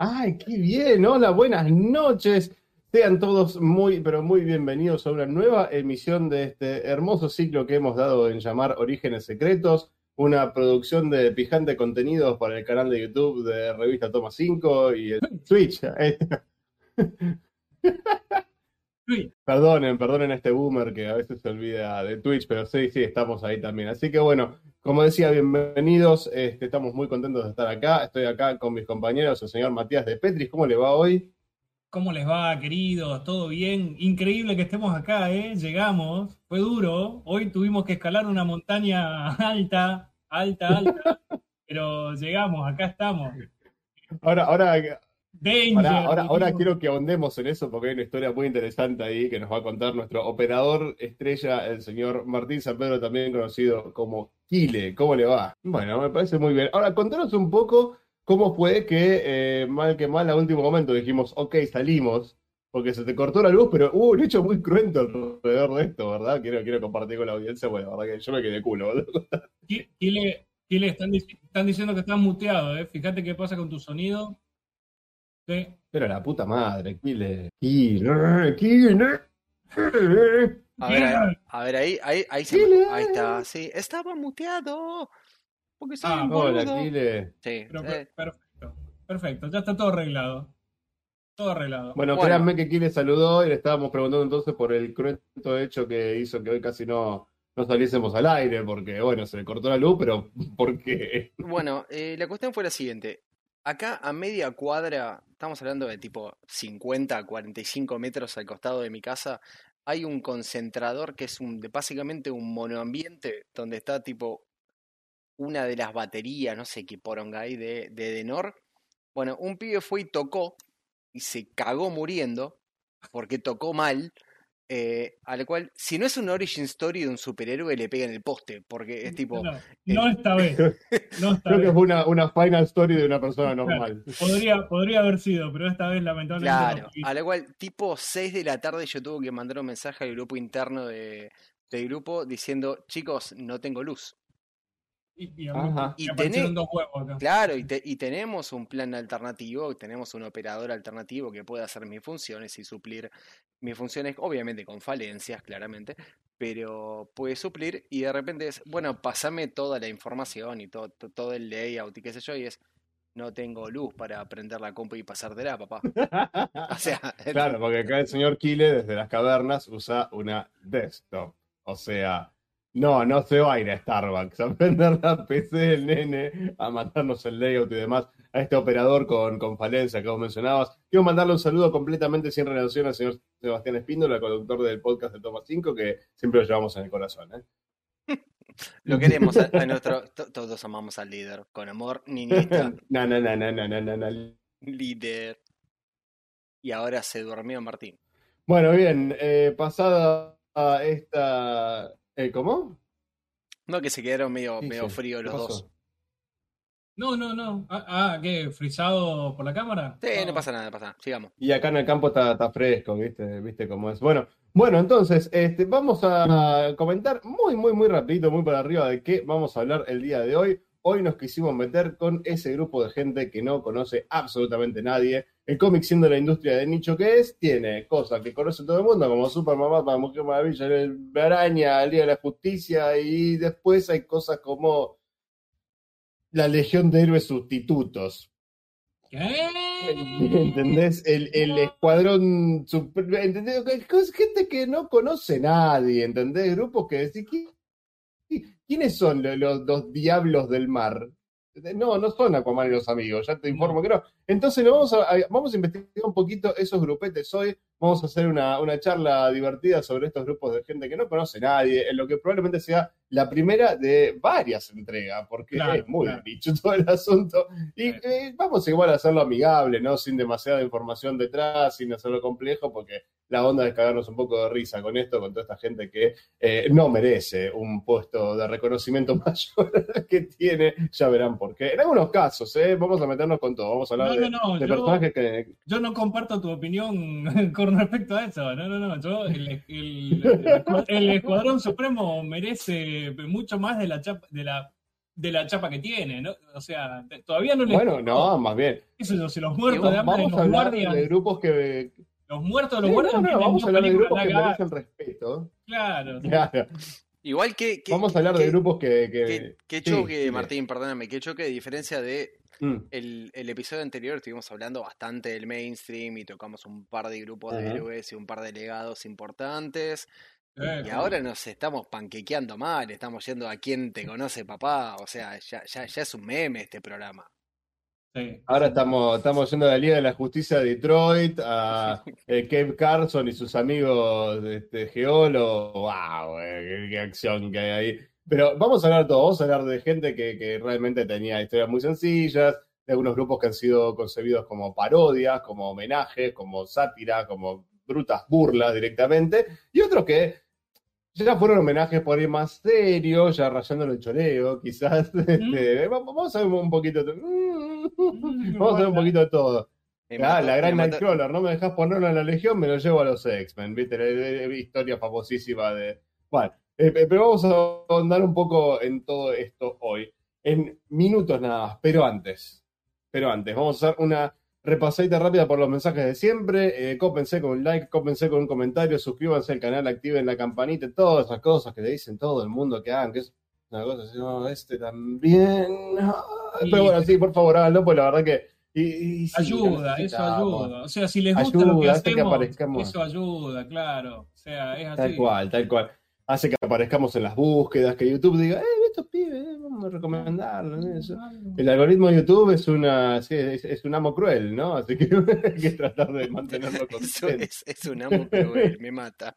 Ay, qué bien. Hola, buenas noches. Sean todos muy, pero muy bienvenidos a una nueva emisión de este hermoso ciclo que hemos dado en llamar Orígenes Secretos, una producción de pijante contenidos para el canal de YouTube de Revista Toma 5 y el Twitch. Perdonen, perdonen a este boomer que a veces se olvida de Twitch, pero sí, sí, estamos ahí también. Así que bueno, como decía, bienvenidos. Este, estamos muy contentos de estar acá. Estoy acá con mis compañeros, el señor Matías de Petris. ¿Cómo le va hoy? ¿Cómo les va, queridos? ¿Todo bien? Increíble que estemos acá, ¿eh? Llegamos. Fue duro. Hoy tuvimos que escalar una montaña alta, alta, alta. pero llegamos, acá estamos. Ahora, ahora, ahora, ahora, quiero que ahondemos en eso porque hay una historia muy interesante ahí que nos va a contar nuestro operador estrella, el señor Martín San Pedro, también conocido como Kile. ¿Cómo le va? Bueno, me parece muy bien. Ahora, contanos un poco cómo fue que, eh, mal que mal, a último momento dijimos, ok, salimos, porque se te cortó la luz, pero hubo un hecho muy cruento alrededor de esto, ¿verdad? Quiero, quiero compartir con la audiencia, bueno, la verdad que yo me quedé culo. Kile, Kile están, están diciendo que estás muteado, ¿eh? Fíjate qué pasa con tu sonido. Pero la puta madre, Kile. Kile, Kile. A ver, a ver, ahí, ahí, ahí, ahí está, sí. Estaba muteado. Porque ah, hola, Kile. Sí. Eh. Perfecto, perfecto, ya está todo arreglado. Todo arreglado. Bueno, créanme que Kile saludó y le estábamos preguntando entonces por el cruento hecho que hizo que hoy casi no, no saliésemos al aire, porque bueno, se le cortó la luz, pero ¿por qué? Bueno, eh, la cuestión fue la siguiente. Acá a media cuadra, estamos hablando de tipo 50, 45 metros al costado de mi casa, hay un concentrador que es un, básicamente un monoambiente donde está tipo una de las baterías, no sé qué poronga hay de, de Denor. Bueno, un pibe fue y tocó y se cagó muriendo porque tocó mal eh, al cual, si no es una origin story de un superhéroe, le pega en el poste, porque es tipo... No, no esta vez. Creo que es una, una final story de una persona normal. podría, podría haber sido, pero esta vez lamentablemente... Claro, al cual, tipo 6 de la tarde yo tuve que mandar un mensaje al grupo interno de, del grupo diciendo, chicos, no tengo luz. Y, tenemos, Claro, y, y, tenemos un plan alternativo, tenemos un operador alternativo que puede hacer mis funciones y suplir mis funciones, obviamente con falencias, claramente, pero puede suplir y de repente es, bueno, pasame toda la información y todo, todo el layout y qué sé yo, y es, no tengo luz para prender la compu y pasártela, papá. o sea, claro, porque acá el señor Kile desde las cavernas usa una desktop, o sea, no, no se va a ir a Starbucks a prender la PC del nene, a mandarnos el layout y demás a este operador con, con falencia que vos mencionabas. Quiero mandarle un saludo completamente sin relación al señor Sebastián Espíndola, el conductor del podcast de Toma 5, que siempre lo llevamos en el corazón. ¿eh? Lo queremos a, nuestro. Todos amamos al líder. Con amor, niñita. no, no, no, no, no, no, no. Líder. Y ahora se durmió Martín. Bueno, bien. Eh, pasada esta. Eh, ¿Cómo? No, que se quedaron medio, medio fríos los dos. No, no, no. Ah, ah, ¿qué? ¿Frisado por la cámara? Sí, no pasa nada, no pasa nada. Sigamos. Y acá en el campo está, está fresco, ¿viste? ¿Viste cómo es? Bueno, bueno, entonces, este, vamos a comentar muy, muy, muy rapidito, muy para arriba de qué vamos a hablar el día de hoy. Hoy nos quisimos meter con ese grupo de gente que no conoce absolutamente nadie. El cómic, siendo la industria de nicho que es, tiene cosas que conoce todo el mundo, como Super Mamá, Mujer Maravilla, el Araña, el Día de la Justicia, y después hay cosas como la legión de héroes sustitutos. ¿Qué? ¿Entendés? El, el escuadrón. ¿Entendés? Gente que no conoce nadie, ¿entendés? Grupos que decís, ¿quiénes son los, los diablos del mar? No, no son Aquaman y los amigos, ya te informo que no. Entonces vamos a, vamos a investigar un poquito esos grupetes hoy. Vamos a hacer una, una, charla divertida sobre estos grupos de gente que no conoce nadie, en lo que probablemente sea la primera de varias entregas, porque es muy dicho todo el asunto. Y eh, vamos igual a hacerlo amigable, ¿no? Sin demasiada información detrás, sin hacerlo complejo, porque la onda es cagarnos un poco de risa con esto, con toda esta gente que eh, no merece un puesto de reconocimiento mayor que tiene, ya verán por qué. En algunos casos, ¿eh? vamos a meternos con todo, vamos a hablar de, personajes que... Yo no comparto tu opinión con respecto a eso, no, no, no, yo, el, el, el Escuadrón Supremo merece mucho más de la, de la de la chapa que tiene, ¿no? O sea, todavía no les. Bueno, no, más bien. Eso es, si los muertos de hambre, Vamos a los hablar guardias. de grupos que. Los muertos de los Sí, guardias. no, no, vamos a hablar de grupos que merecen respeto. Claro. Claro. Igual que. que- Vamos a hablar de que- grupos que. que- que- que choque, sí. Martín, perdóname, que choque, a diferencia de Mm, el, el episodio anterior, estuvimos hablando bastante del mainstream y tocamos un par de grupos de héroes y un par de legados importantes. Eh, Y ahora nos estamos panquequeando mal, estamos yendo a quién te conoce papá, o sea, ya, ya, ya es un meme este programa. sí. Ahora estamos, estamos yendo a la Liga de la Justicia de Detroit, a eh, Kev Carson y sus amigos este, Geolo. ¡Wow! eh, qué, qué acción que hay ahí! Pero vamos a hablar de todo, vamos a hablar de gente que, que realmente tenía historias muy sencillas, de algunos grupos que han sido concebidos como parodias, como homenajes, como sátira, como brutas burlas directamente, y otros que ya fueron homenajes por ahí más serios, ya rayándolo el choreo, quizás. Este, vamos vamos a ver un poquito. de- Vamos a ver un poquito de todo. Me Ah, mató- la gran Nightcrawler, no me dejas ponerlo en la Legión, me lo llevo a los X-Men, ¿viste? La, la- la historia famosísima de. Bueno, eh, pero vamos a ahondar un poco en todo esto hoy. En minutos nada más, pero antes. Pero antes, vamos a hacer una repasadita rápida por los mensajes de siempre. Eh, cópense con un like, cópense con un comentario, suscríbanse al canal, activen la campanita, todas esas cosas que le dicen todo el mundo que hagan, que es una cosa así, no, este también. Pero bueno, sí, por favor, háganlo, pues la verdad que. y- y sí, Ayuda, eso ayuda. O sea, si les gusta lo que Ayuda, hace que hacemos, eso ayuda, claro. O sea, es así. Tal cual, tal cual. Hace que aparezcamos en las búsquedas, que YouTube diga, eh, estos pibes, eh, vamos a recomendarlos. Eso. El algoritmo de YouTube es una sí, es, es un amo cruel, ¿no? Así que hay que tratar de mantenerlo Eso contento. es, es un amo cruel, me mata.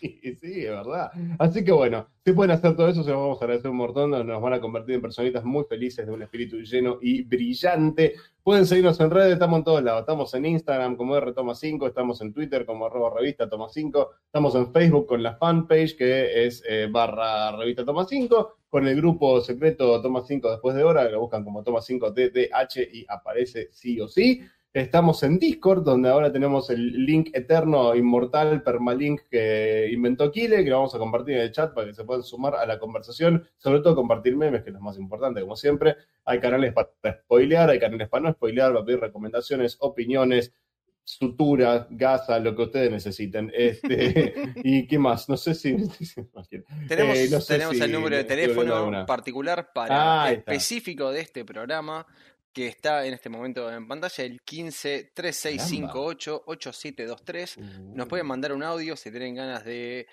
Sí, sí, es verdad. Así que bueno, si pueden hacer todo eso, se los vamos a agradecer un montón. Nos van a convertir en personitas muy felices de un espíritu lleno y brillante. Pueden seguirnos en redes, estamos en todos lados. Estamos en Instagram como RToma5, estamos en Twitter como arroba revista Toma 5, estamos en Facebook con la fanpage que es eh, barra revista Toma 5, con el grupo secreto Toma 5 después de hora, que lo buscan como Toma 5 DDH y aparece sí o sí. Estamos en Discord, donde ahora tenemos el link eterno, inmortal, permalink que inventó Kile, que lo vamos a compartir en el chat para que se puedan sumar a la conversación, sobre todo compartir memes, que es lo más importante, como siempre. Hay canales para spoilear, hay canales para no spoilear, para pedir recomendaciones, opiniones, sutura, gasa, lo que ustedes necesiten. Este, ¿Y qué más? No sé si... Tenemos, Eh, no sé tenemos si el número de teléfono particular Ah, para está. específico de este programa que está en este momento en pantalla, el 15 3658 8723. Nos pueden mandar un audio si tienen ganas de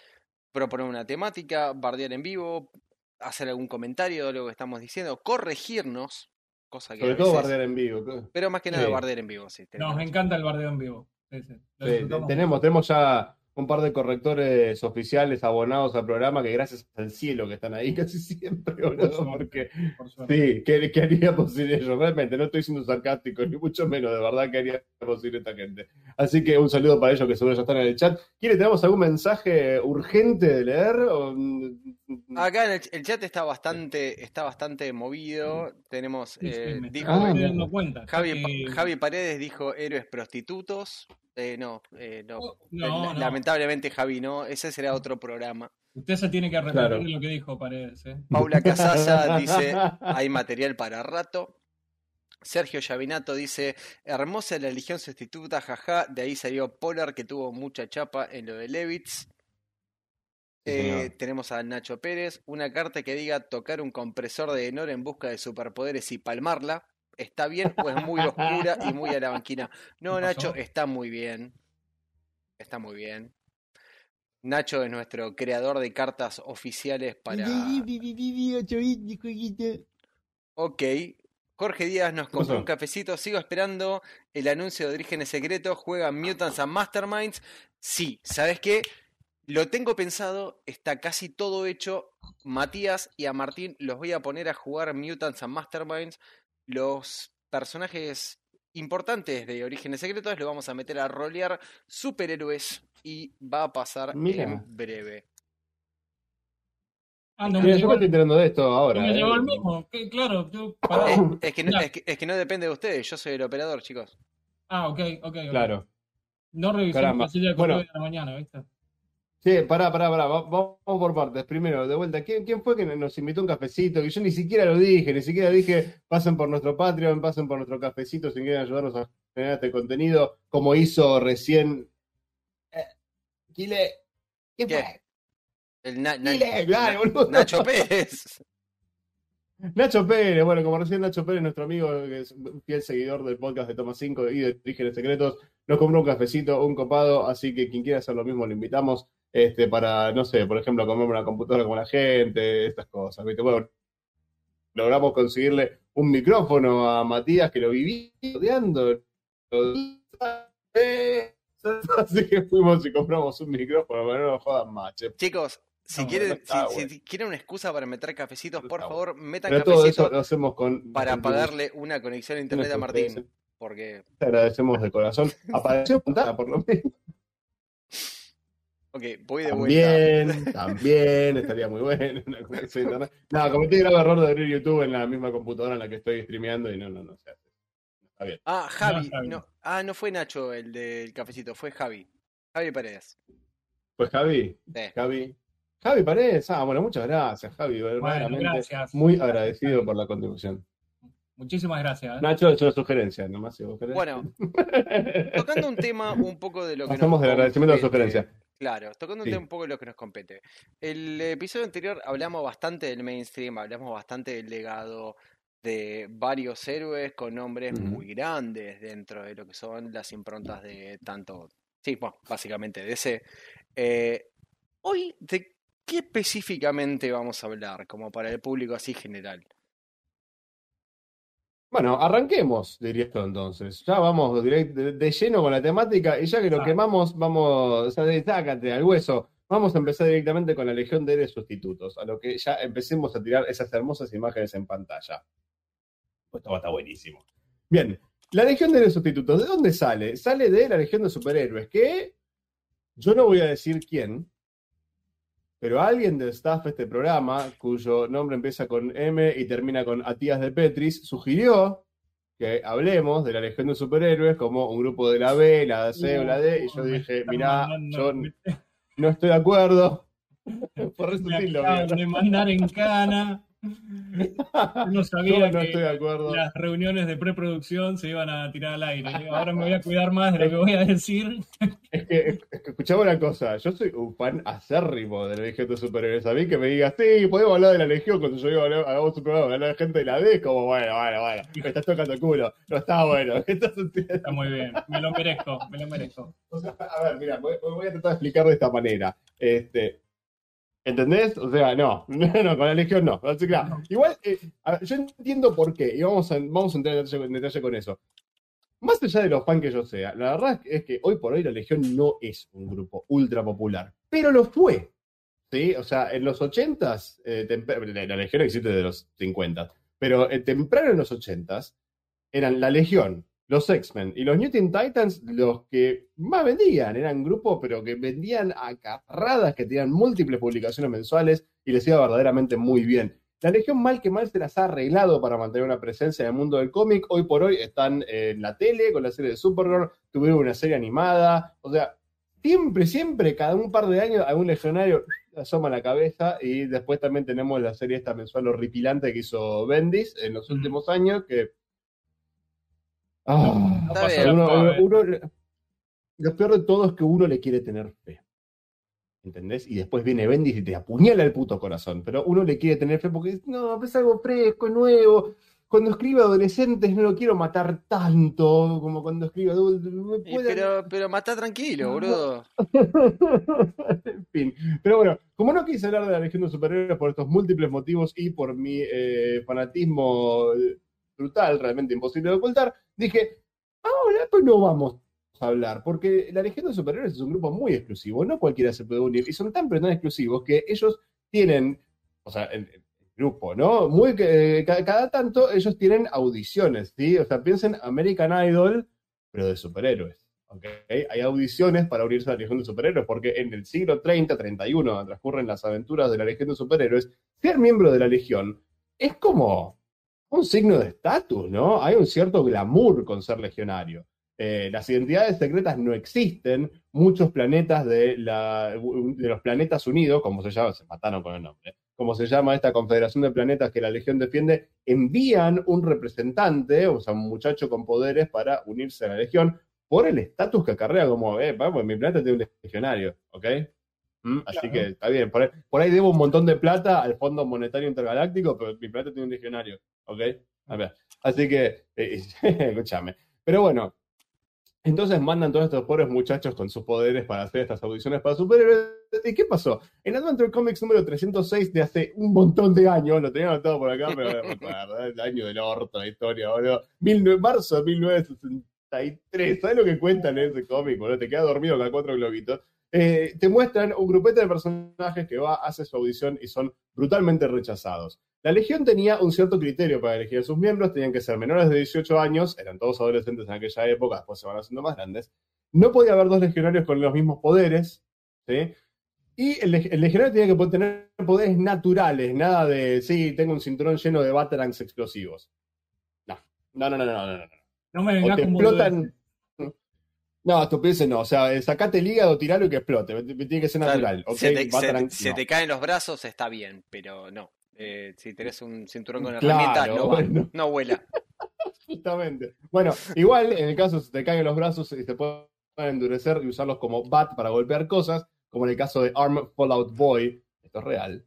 proponer una temática, bardear en vivo, hacer algún comentario de lo que estamos diciendo, corregirnos, cosa que Sobre todo bardear en vivo. pero más que nada Sí. bardear en vivo, sí. Nos encanta el bardeo en vivo. Sí, sí. Lo Sí, disfrutamos tenemos, tenemos ya un par de correctores oficiales abonados al programa que gracias al cielo que están ahí casi siempre, boludo, porque por sí, ¿qué, qué haríamos sin ellos? Realmente, no estoy siendo sarcástico, ni mucho menos, de verdad que haríamos sin esta gente. Así que un saludo para ellos que seguro ya están en el chat. ¿Quiere, tenemos algún mensaje urgente de leer? O- Acá en el, el chat está bastante, está bastante movido. Tenemos, sí, eh, me dijo, estoy Ah, cuenta. Javi, Eh, Javi Paredes dijo héroes prostitutos. Eh, no, eh, no. oh, no, no. Lamentablemente Javi no, ese será otro programa. Usted se tiene que arrepentir Claro. de lo que dijo Paredes. ¿eh? Paula Casalla dice, hay material para rato. Sergio Llavinato dice, hermosa la Legión sustituta, jaja, de ahí salió Polar que tuvo mucha chapa en lo de Levitz. Eh, tenemos a Nacho Pérez, una carta que diga tocar un compresor de Enor en busca de superpoderes y palmarla. ¿Está bien o es muy oscura y muy a la banquina? No, ¿Qué Nacho, está muy bien. Está muy bien. Nacho es nuestro creador de cartas oficiales para... Ok. Jorge Díaz nos ¿Qué compró un cafecito. Sigo esperando el anuncio de Orígenes Secretos. Juegan Mutants and Masterminds. Sí, ¿sabes qué? Lo tengo pensado, está casi todo hecho. Matías y a Martín los voy a poner a jugar Mutants and Masterminds. Los personajes importantes de Orígenes Secretos los vamos a meter a rolear superhéroes y va a pasar Mira. en breve. Ah, no Mira, me yo me estoy enterando de esto ahora. me eh. llegó el mismo. Que, claro, yo, es, que no, Ya. es, que, es que no depende de ustedes, yo soy el operador, chicos. Ah, ok, ok. ok. Claro. No revisé la casilla de Bueno. de la mañana, ¿viste? Sí, pará, pará, pará, va- vamos por partes. Primero, de vuelta, ¿quién, quién fue que nos invitó un cafecito? Que yo ni siquiera lo dije, ni siquiera dije, pasen por nuestro Patreon, pasen por nuestro cafecito si quieren ayudarnos a generar este contenido, como hizo recién. Eh, Kile, ¿quién ¿Qué? fue? El Na- Na- boludo. Nacho Pérez. Nacho Pérez, bueno, como recién Nacho Pérez, nuestro amigo, que es un fiel seguidor del podcast de Toma 5 y de Orígenes Secretos, nos compró un cafecito, un copado, así que quien quiera hacer lo mismo lo invitamos este, para, no sé, por ejemplo, comer una computadora con la gente, estas cosas, ¿viste? Bueno, logramos conseguirle un micrófono a Matías que lo vivía odiando. Así que fuimos y compramos un micrófono, pero no nos jodan más, che. Chicos, si No, quieren, no está si- quieren una excusa para meter cafecitos, por favor, metan Pero todo cafecitos eso lo hacemos con... para con- pagarle una conexión a internet a Martín. Porque, Te agradecemos de corazón. Apareció pantalla, por lo menos. Ok, voy de vuelta. También, también, estaría muy bueno. No, cometí el grave error de abrir YouTube en la misma computadora en la que estoy streameando y no, no, no se hace. Está bien. Ah, Javi. Javi. No, ah, no fue Nacho el del cafecito, fue Javi. Javi Paredes. Pues Javi, Sí. Javi. Javi Paredes, ah, bueno, muchas gracias, Javi. Verdaderamente gracias. muy agradecido por la contribución. Muchísimas gracias. Nacho, es una sugerencia, nomás si vos querés. Bueno, tocando un tema un poco de lo que Hacemos nos del agradecimiento a la sugerencia. Claro, tocando un Sí. un poco lo que nos compete. El episodio anterior hablamos bastante del mainstream, hablamos bastante del legado de varios héroes con nombres muy grandes dentro de lo que son las improntas de tanto, sí, bueno, básicamente de ese. Eh, hoy, ¿de qué específicamente vamos a hablar? Como para el público así general. Bueno, arranquemos, diría esto entonces. Ya vamos direct- de, lleno con la temática y ya que lo Ah. quemamos, vamos, o sea, de- sácate al hueso. Vamos a empezar directamente con la Legión de Héroes Sustitutos, a lo que ya empecemos a tirar esas hermosas imágenes en pantalla. Pues esto va a estar buenísimo. Bien, la Legión de Héroes Sustitutos, ¿de dónde sale? Sale de la Legión de Superhéroes, que yo no voy a decir quién, pero alguien del staff de este programa, cuyo nombre empieza con M y termina con Atías de Petris, sugirió que hablemos de la Legión de Superhéroes como un grupo de la B, la C o la D, y yo me dije, mirá, yo me- no estoy de acuerdo. Por me acaban bien. de mandar en cana. No Yo sabía no que estoy de acuerdo. las reuniones de preproducción se iban a tirar al aire. Ahora me voy a cuidar más de lo que voy a decir. Es que, es que escuchame una cosa, yo soy un fan acérrimo de la Legión de Superhéroes. A mí que me digas, sí, podemos hablar de la Legión cuando yo digo, "Hablamos- hagamos un programa, hablar de gente de la D, como bueno, bueno, bueno, me estás tocando el culo, no está bueno. Está muy bien. Me lo merezco, me lo merezco. O sea, a ver, mira, voy, voy a tratar de explicar de esta manera. Este, ¿Entendés? O sea, no, no, no, con la Legión no. Así que, claro, igual, eh, ver, yo entiendo por qué, y vamos a, vamos a entrar en detalle, en detalle con eso. Más allá de los fan que yo sea, la verdad es que hoy por hoy la Legión no es un grupo ultra popular, pero lo fue. ¿Sí? O sea, en los 80s, eh, la Legión existe de los 50, pero eh, temprano en los 80s eran la Legión, los X-Men y los New Teen Titans los que más vendían. Eran grupos, pero que vendían a carradas, que tenían múltiples publicaciones mensuales y les iba verdaderamente muy bien. La Legión mal que mal se las ha arreglado para mantener una presencia en el mundo del cómic. Hoy por hoy están en la tele con la serie de Supergirl, tuvieron una serie animada. O sea, siempre, siempre, cada un par de años, algún legionario asoma la cabeza y después también tenemos la serie esta mensual horripilante que hizo Bendis en los últimos años que... Ah, Está pasa, bien. uno- lo peor de todo es que uno le quiere tener fe. ¿Entendés? Y después viene Bendis y te apuñala el puto corazón. Pero uno le quiere tener fe porque dice, no, es algo fresco, es nuevo. Cuando escribo adolescentes no lo quiero matar tanto como cuando escribo adultos. Pero, pero matá tranquilo, boludo. en fin. Pero bueno, como no quise hablar de la Legión de Superhéroes por estos múltiples motivos y por mi eh, fanatismo eh, brutal, realmente imposible de ocultar, dije, ahora pues no vamos a hablar, porque la Legión de Superhéroes es un grupo muy exclusivo, no cualquiera se puede unir, y son tan pero tan exclusivos que ellos tienen, o sea, el, grupo, ¿no? Muy que ca- cada tanto ellos tienen audiciones, ¿sí? O sea, piensen American Idol, pero de superhéroes. ¿ok? Hay audiciones para unirse a la Legión de Superhéroes, porque en el siglo 30, 31, donde transcurren las aventuras de la Legión de Superhéroes, ser miembro de la Legión es como un signo de estatus, ¿no? Hay un cierto glamour con ser legionario. eh, las identidades secretas no existen, muchos planetas de, la, de los planetas unidos, como se llama, se mataron con el nombre, como se llama esta confederación de planetas que la Legión defiende, envían un representante, o sea, un muchacho con poderes para unirse a la Legión por el estatus que acarrea, como, eh, vamos, mi planeta tiene un legionario, ¿ok? ¿Mm? Así Claro. que está bien, por ahí, por ahí debo un montón de plata al Fondo Monetario Intergaláctico, pero mi planeta tiene un legionario, ¿ok? A ver, Así que, eh, escúchame. Pero bueno, entonces mandan todos estos pobres muchachos con sus poderes para hacer estas audiciones para superhéroes. ¿Y qué pasó? En Adventure Comics número 306 de hace un montón de años, lo tenía anotado por acá, pero acuerdo, el año del orto, la historia, boludo. 19 marzo de 1963, ¿sabes lo que cuentan en ese cómic, boludo? Te queda dormido con cuatro globitos. Eh, te muestran un grupete de personajes que va, hace su audición y son brutalmente rechazados. La Legión tenía un cierto criterio para elegir a sus miembros, tenían que ser menores de 18 años, eran todos adolescentes en aquella época, después se van haciendo más grandes. No podía haber dos legionarios con los mismos poderes, ¿sí? Y el, leg- el legionario tenía que tener poderes naturales, nada de, sí, tengo un cinturón lleno de batarangs explosivos. No, no, no, no, no, no. no. No me O vengas te con explotan. No, estupideces no. O sea, sacate el hígado, tiralo y que explote. Tiene que ser Claro, natural. ¿ok? se, te, se- se no. te caen los brazos, está bien, pero no. Eh, si tenés un cinturón con Claro, herramientas, no bueno. no vuela. Justamente. Bueno, igual en el caso se te caen los brazos y se pueden endurecer y usarlos como bat para golpear cosas, como en el caso de Arm Fallout Boy. Esto es real.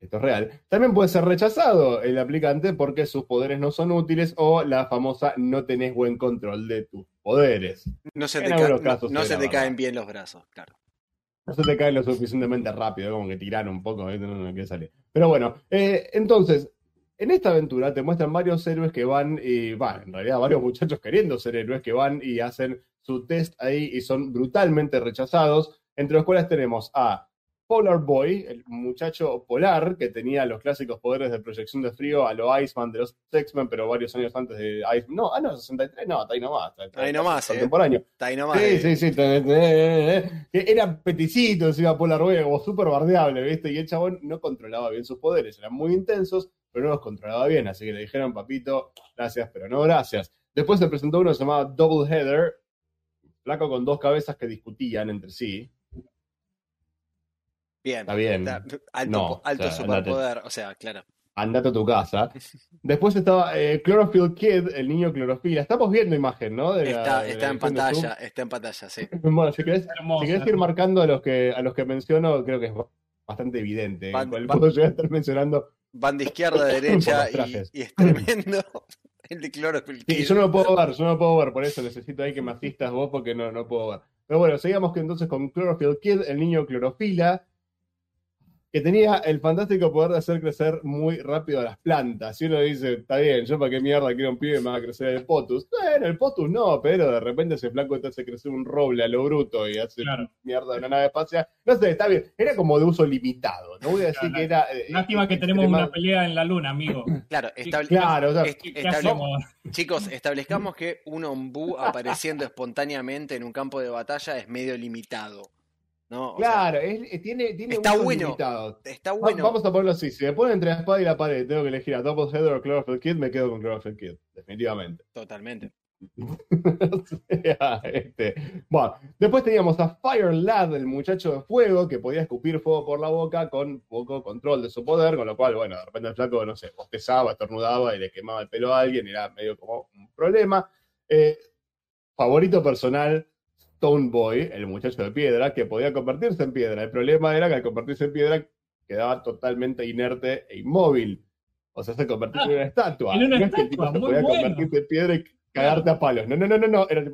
Esto es real. También puede ser rechazado el aplicante porque sus poderes no son útiles o la famosa no tenés buen control de tus poderes. No se te, ca- no- no se te caen bien los brazos, claro. No se te cae lo suficientemente rápido, como que tiran un poco, ¿viste? no, no salir. Pero bueno, eh, entonces, en esta aventura te muestran varios héroes que van y, van, en realidad varios muchachos queriendo ser héroes que van y hacen su test ahí y son brutalmente rechazados, entre los cuales tenemos a Polar Boy, el muchacho polar que tenía los clásicos poderes de proyección de frío a lo Iceman de los X-Men, pero varios años antes de Iceman. No, ah, no, 63, no, está ahí nomás. está- Ahí nomás, eh. Contemporáneo. Está ahí nomás. Sí, eh. sí, sí. que Era peticito encima Polar Boy, como súper bardeable, ¿viste? Y el chabón no controlaba bien sus poderes. Eran muy intensos, pero no los controlaba bien. Así que le dijeron, papito, gracias, pero no gracias. Después se presentó uno que se llamaba Double Header, flaco con dos cabezas que discutían entre sí. Bien. Está bien. Está- alto No, po- alto o sea, superpoder. O sea, claro. Andate a tu casa. Después estaba eh, Chlorophyll Kid, el niño clorofila. Estamos viendo imagen, ¿no? De la- Está, de está en pantalla, está en pantalla, sí. Bueno, si querés. Si querés ir marcando a los que a los que menciono, creo que es bastante evidente. Van- cuál van- puedo llegar a estar mencionando. Van de izquierda a derecha y, y es tremendo. El de Chlorophyll Sí, Kid. yo no lo puedo ver, yo no lo puedo ver, por eso necesito ahí que me asistas vos porque no, no puedo ver. Pero bueno, sigamos que entonces con Chlorophyll Kid, el niño clorofila, que tenía el fantástico poder de hacer crecer muy rápido a las plantas. Y uno dice, está bien, yo para qué mierda quiero un pibe me va a crecer el potus. Bueno, el potus no, pero de repente ese flaco te hace crecer un roble a lo bruto y hace Claro. mierda de una nave espacial. No sé, está bien, era como de uso limitado. No voy a decir Claro. que era. eh, Lástima que eh, tenemos extrema- una pelea en la luna, amigo. Claro, estable- Claro, o chicos, establezcamos que un ombú apareciendo espontáneamente en un campo de batalla es medio limitado. ¿No? O sea, Claro, es- eh, tiene, tiene Está bueno. está bueno. Vamos a ponerlo así. Si me ponen entre la espada y la pared, tengo que elegir a Double Header o Chlorophyll Kid, me quedo con Chlorophyll Kid, definitivamente. Totalmente. O sea, este, Bueno, después teníamos a Fire Lad, el muchacho de fuego, que podía escupir fuego por la boca con poco control de su poder, con lo cual, bueno, de repente el flaco, no sé, bostezaba, estornudaba y le quemaba el pelo a alguien, y era medio como un problema. Eh, favorito personal, Stone Boy, el muchacho de piedra, que podía convertirse en piedra. El problema era que al convertirse en piedra quedaba totalmente inerte e inmóvil. O sea, se convertía en una estatua. en una no es que el tipo estatua, se podía bueno. convertirse en piedra y cagarte a palos. No, no, no, no, no. Era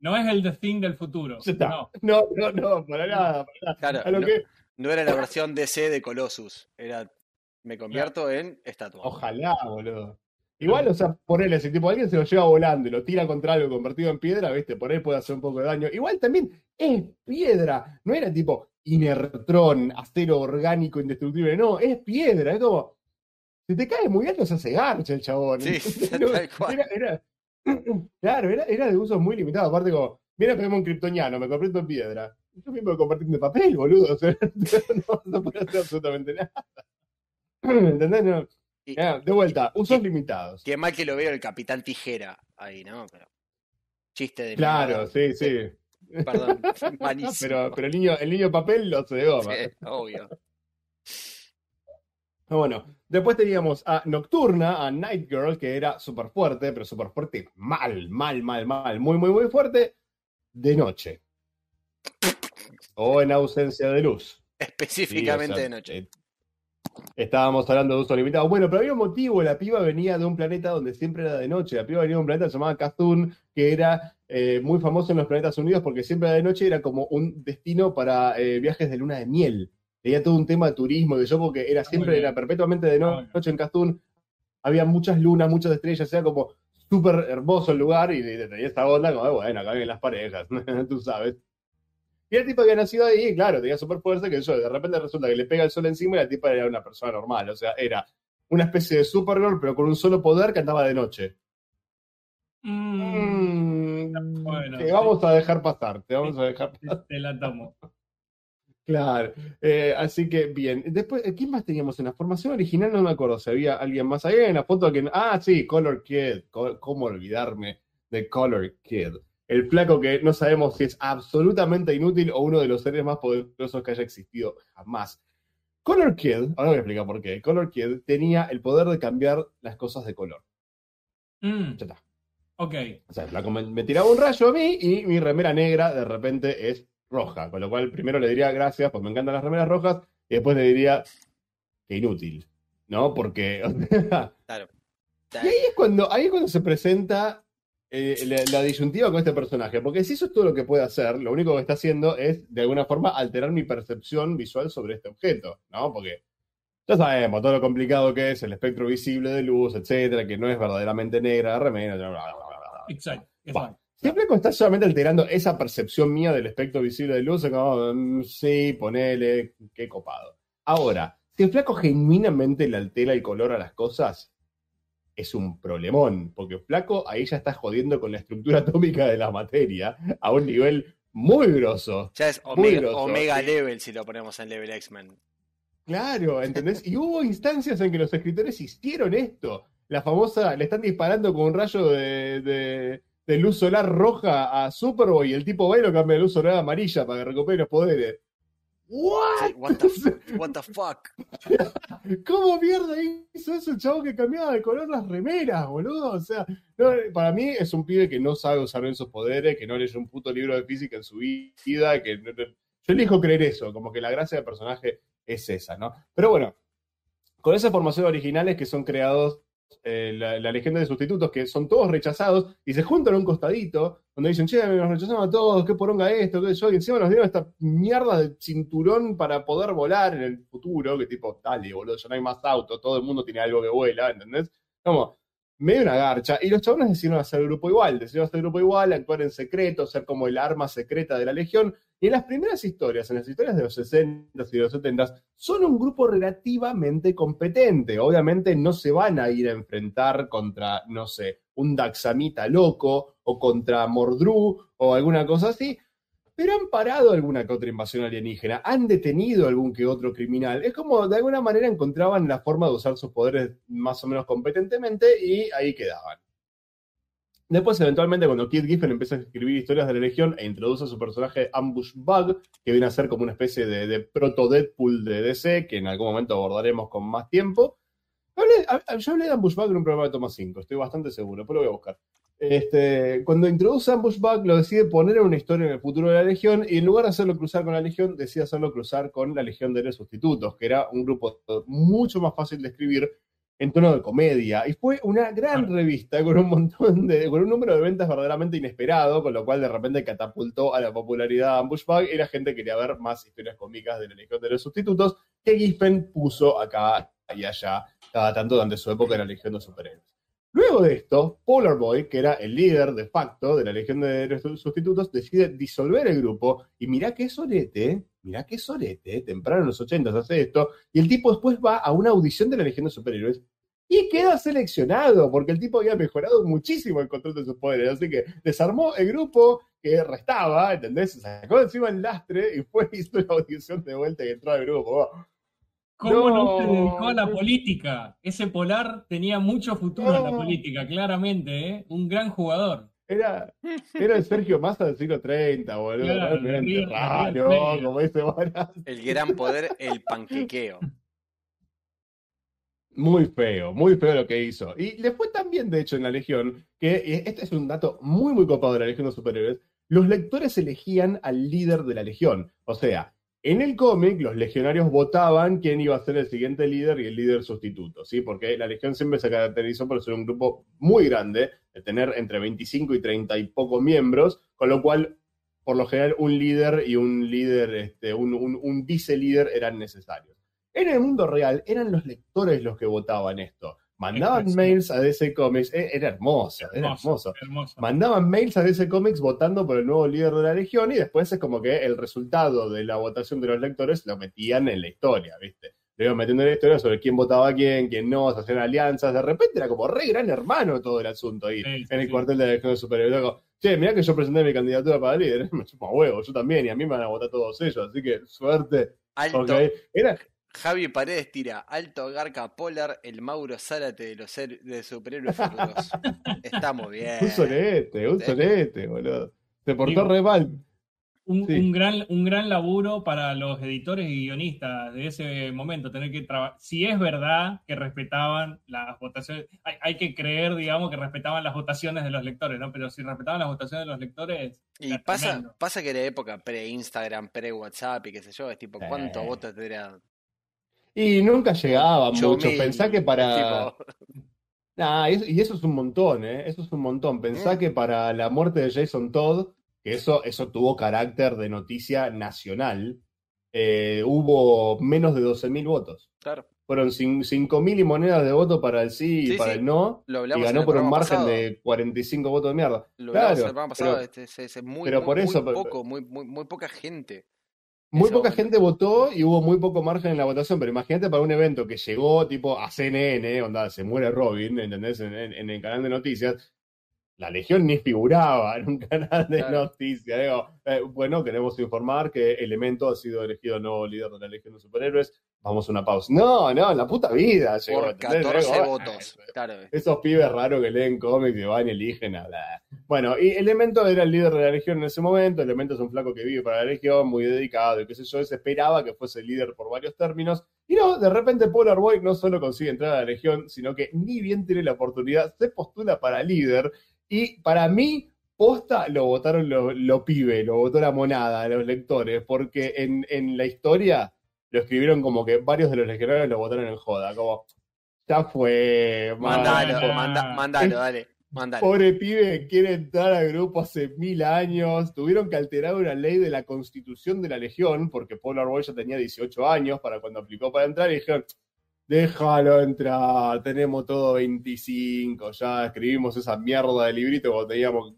No es el The Thing del futuro. No. No, no, no, para nada. para nada. Claro, A lo no, que, no era la versión DC de Colossus. Era me convierto en estatua. ojalá, boludo. Igual, o sea, ponele, si tipo alguien se lo lleva volando y lo tira contra algo convertido en piedra, viste, por ahí puede hacer un poco de daño. Igual también es piedra, no era tipo inertrón, acero orgánico indestructible, no, es piedra, es como, si te cae muy alto se hace garcha el chabón. Sí, cual. Era, era- claro, era, era de uso muy limitado, aparte como, mira, tenemos un kryptoniano, me convierto en piedra. Yo mismo me convertí en de papel, boludo, o sea, no, no puedo hacer absolutamente nada. ¿Entendés? No. Y- Ah, de vuelta, usos limitados. Qué mal que lo veo el Capitán Tijera ahí, ¿no? Pero Chiste de Claro, sí, sí. Perdón, malísimo. Pero, pero el niño, el niño papel lo hace de goma. Sí, obvio. Ah, Bueno, después teníamos a Nocturna, a Night Girl, que era súper fuerte, pero súper fuerte mal, mal, mal, mal, muy, muy, muy fuerte, de noche. O en ausencia de luz. Específicamente Sí, o sea, de noche. Estábamos hablando de uso limitado. Bueno, pero había un motivo, la piba venía de un planeta donde siempre era de noche. La piba venía de un planeta llamado Cthulhu, que era eh, muy famoso en los planetas unidos porque siempre era de noche, era como un destino para eh, viajes de luna de miel. Tenía todo un tema de turismo, de yo, porque era siempre, bien. era perpetuamente de Ah, noche en Cthulhu. Había muchas lunas, muchas estrellas, era como súper hermoso el lugar y, y tenía esta onda como, bueno, acá vienen las parejas, tú sabes. Y el tipo había nacido ahí, claro, tenía súper fuerza, que yo, de repente resulta que le pega el sol encima y la tipa era una persona normal, o sea, era una especie de Supergirl, pero con un solo poder que andaba de noche. Mm, Mm, Bueno, te sí. vamos a dejar pasar, te vamos a dejar pasar. te la tomo. Claro, eh, así que bien. Después, ¿quién más teníamos en la formación original? No me acuerdo si había alguien más ahí en la foto que... Ah, sí, Color Kid. ¿Cómo olvidarme de Color Kid? El flaco que no sabemos si es absolutamente inútil o uno de los seres más poderosos que haya existido jamás. Color Kid, ahora voy a explicar por qué. Color Kid tenía el poder de cambiar las cosas de color. Mm, Ya está. ok. O sea, el flaco me, me tiraba un rayo a mí y mi remera negra de repente es roja. Con lo cual, primero le diría gracias, pues me encantan las remeras rojas, y después le diría que inútil. ¿No? Porque. Claro. y ahí es cuando, ahí es cuando se presenta eh, la, la disyuntiva con este personaje. Porque si eso es todo lo que puede hacer, lo único que está haciendo es, de alguna forma, alterar mi percepción visual sobre este objeto. ¿No? Porque. Ya sabemos todo lo complicado que es el espectro visible de luz, etcétera, que no es verdaderamente negra remera, bla, bla, bla. Exacto. Exacto. Si el flaco está solamente alterando esa percepción mía del espectro visible de luz, es como, mm, sí, ponele, qué copado. Ahora, si el flaco genuinamente le altera el color a las cosas, es un problemón, porque flaco ahí ya está jodiendo con la estructura atómica de la materia a un nivel muy grosso. Ya es Omega, grosso, Omega sí. Level si lo ponemos en Level X-Men. Claro, ¿entendés? Y hubo instancias en que los escritores hicieron esto. La famosa, le están disparando con un rayo de, de- de luz solar roja a Superboy y el tipo va y lo cambia de luz solar amarilla para que recupere los poderes. ¿What? Sí, what, the, f- what the fuck? ¿Cómo mierda hizo eso el chavo que cambiaba de color las remeras, boludo? O sea, no, para mí es un pibe que no sabe usar bien sus poderes, que no leyó un puto libro de física en su vida, que no- no- yo elijo creer eso, como que la gracia del personaje es esa, ¿no? Pero bueno, con esas formaciones originales que son creados, eh, la, la de Sustitutos, que son todos rechazados, y se juntan a un costadito, donde dicen, che, nos rechazaron a todos, qué poronga esto, qué yo, y encima nos dieron esta mierda de cinturón para poder volar en el futuro, que tipo, dale, boludo, ya no hay más autos, todo el mundo tiene algo que vuela, ¿entendés? Como, medio una garcha, y los chabones decidieron hacer grupo igual, decidieron hacer grupo igual, actuar en secreto, ser como el arma secreta de la Legión, y en las primeras historias, en las historias de los 60 y de los 70 son un grupo relativamente competente. Obviamente no se van a ir a enfrentar contra, no sé, un Daxamita loco o contra Mordru o alguna cosa así, pero han parado alguna que otra invasión alienígena, han detenido algún que otro criminal. Es como de alguna manera encontraban la forma de usar sus poderes más o menos competentemente y ahí quedaban. Después, eventualmente, cuando Kid Giffen empieza a escribir historias de la Legión e introduce a su personaje Ambush Bug, que viene a ser como una especie de, de proto-Deadpool de DC, que en algún momento abordaremos con más tiempo. Yo hablé de Ambush Bug en un programa de Toma 5, estoy bastante seguro, pero lo voy a buscar. Este, cuando introduce a Ambush Bug, lo decide poner en una historia en el futuro de la Legión, y en lugar de hacerlo cruzar con la Legión, decide hacerlo cruzar con la Legión de Héroes Sustitutos, que era un grupo mucho más fácil de escribir en tono de comedia. Y fue una gran revista con un montón de, con un número de ventas verdaderamente inesperado, con lo cual de repente catapultó a la popularidad a Ambush Bug y la gente quería ver más historias cómicas de la Legión de los Sustitutos que Giffen puso acá y allá cada tanto durante su época en la Legión de Superhéroes. Luego de esto, Polar Boy, que era el líder de facto de la Legión de Sustitutos, decide disolver el grupo y mirá qué sorete, mirá qué sorete, temprano en los 80 hace esto, y el tipo después va a una audición de la Legión de Superhéroes y queda seleccionado, porque el tipo había mejorado muchísimo el control de sus poderes, así que desarmó el grupo que restaba, ¿entendés? Se sacó encima el lastre y fue hizo la audición de vuelta y entró al grupo. ¿Cómo no, No. se dedicó a la política? Ese polar tenía mucho futuro en la política, claramente, ¿eh? Un gran jugador. Era, era el Sergio Massa del siglo 30, boludo. Claro, Realmente Río- raro, Río como dice. El gran poder, el panquequeo. Muy feo, muy feo lo que hizo. Y le fue también, de hecho, en la Legión, que y este es un dato muy, muy copado de la Legión de Superhéroes, los lectores elegían al líder de la Legión. O sea, en el cómic, los legionarios votaban quién iba a ser el siguiente líder y el líder sustituto, ¿sí? Porque la Legión siempre se caracterizó por ser un grupo muy grande, de tener entre 25 y 30 y pocos miembros, con lo cual, por lo general, un líder y un líder, este, un, un, un vice-líder eran necesarios. En el mundo real, eran los lectores los que votaban esto. Mandaban Exacto. mails a DC Comics, eh, era hermoso, era hermoso. hermoso. Mandaban mails a DC Comics votando por el nuevo líder de la Legión y después es como que el resultado de la votación de los lectores lo metían en la historia, ¿viste? Lo iban metiendo en la historia sobre quién votaba a quién, quién no, se hacían alianzas. De repente era como re gran hermano todo el asunto ahí Sí, sí, en el sí. cuartel de la Legión de Superhéroes. Luego, Che, mirá que yo presenté mi candidatura para líder, me chupa huevo, yo también, y a mí me van a votar todos ellos, así que suerte. Alto. Ok. Era, Javi Paredes tira Alto Garca Polar, el Mauro Zárate de los de superhéroes futuros. Estamos bien. un solete, un solete, boludo. Se portó re mal. Un, Sí. un gran, un gran laburo para los editores y guionistas de ese momento, tener que trabajar. Si es verdad que respetaban las votaciones, hay, hay que creer, digamos, que respetaban las votaciones de los lectores, ¿no? Pero si respetaban las votaciones de los lectores, Y pasa, tremendo. pasa que era época pre-Instagram, pre-WhatsApp y qué sé yo, es tipo, ¿cuántos Sí. votos tendría? Y nunca llegaba mucho. 8000, Pensá que para. tipo, Nah, y eso, es un montón, ¿eh? Eso es un montón. Pensá Mm. que para la muerte de Jason Todd, que eso, eso tuvo carácter de noticia nacional, eh, hubo menos de 12.000 votos. claro, Fueron cin- 5.000 y monedas de voto para el sí y Sí, para sí. el no, lo y ganó el por un margen pasado. de 45 votos de mierda. Lo en el Claro, programa pasado, pero- este, es, es muy, pero muy, por eso, muy poco, muy, muy, muy poca gente. Muy poca gente votó y hubo muy poco margen en la votación, pero imagínate para un evento que llegó tipo a CNN, onda, se muere Robin, ¿entendés? En, en- en el canal de noticias, la Legión ni figuraba en un canal de Claro. noticias. Digo, eh, bueno, queremos informar que Elemento ha sido elegido nuevo líder de la Legión de Superhéroes. Vamos a una pausa. No, no, en la puta vida llegó. Por ¿entendés? 14 Digo, votos. Claro. esos pibes raros que leen cómics y van y eligen a la... Bueno, y Elemento era el líder de la Legión en ese momento. Elemento es un flaco que vive para la Legión, muy dedicado y qué sé yo. Se esperaba que fuese el líder por varios términos. Y no, de repente Polar Boy no solo consigue entrar a la Legión, sino que ni bien tiene la oportunidad, se postula para líder. Y para mí, posta lo votaron los lo pibes, lo votó la monada, los lectores, porque en, en la historia lo escribieron como que varios de los legionarios lo votaron en joda, como ya fue, Mandalo, man. Ah. manda- mandalo, dale. Mandalo. Pobre pibe quiere entrar al grupo hace mil años. Tuvieron que alterar una ley de la constitución de la Legión, porque Polar Boy ya tenía 18 años para cuando aplicó para entrar, y dijeron, déjalo entrar, tenemos todo 25, ya escribimos esa mierda de librito cuando teníamos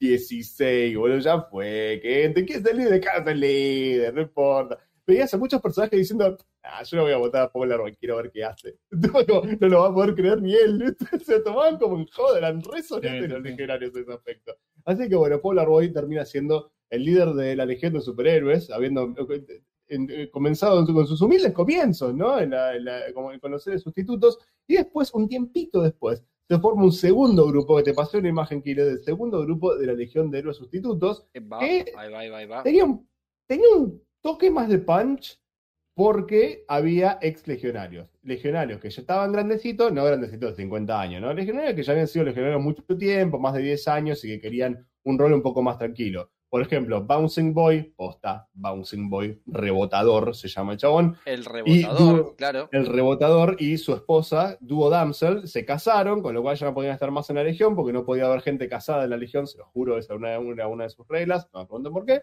16, boludo, ya fue, que entre, ¿quién es el líder? Cada el líder, no importa. Veías a muchos personajes diciendo, ah, yo no voy a votar a Polar Boy, quiero ver qué hace. No, lo va a poder creer ni él. Se tomaban como en joda, eran re sonates los legionarios en ese aspecto. Así que bueno, Polar Boy termina siendo el líder de la Legión de Superhéroes, habiendo eh, en- comenzado con sus humildes comienzos, ¿no? En la- en la- como- con los seres sustitutos, y después, un tiempito después, se forma un segundo grupo, que te pasé una imagen, Kilo, del segundo grupo de la Legión de Héroes Sustitutos, va, ¿Qué? ahí va, ahí va, ahí va. tenía un, tenía un toque más de punch porque había ex legionarios. Legionarios que ya estaban grandecitos, no grandecitos de 50 años, ¿no? Legionarios que ya habían sido legionarios mucho tiempo, más de 10 años y que querían un rol un poco más tranquilo. Por ejemplo, Bouncing Boy, posta, Bouncing Boy, rebotador, se llama el chabón. El rebotador, claro. El rebotador y su esposa, Duo Damsel, se casaron, con lo cual ya no podían estar más en la Legión, porque no podía haber gente casada en la Legión, se lo juro, esa era una, una, una de sus reglas, no me pregunten por qué.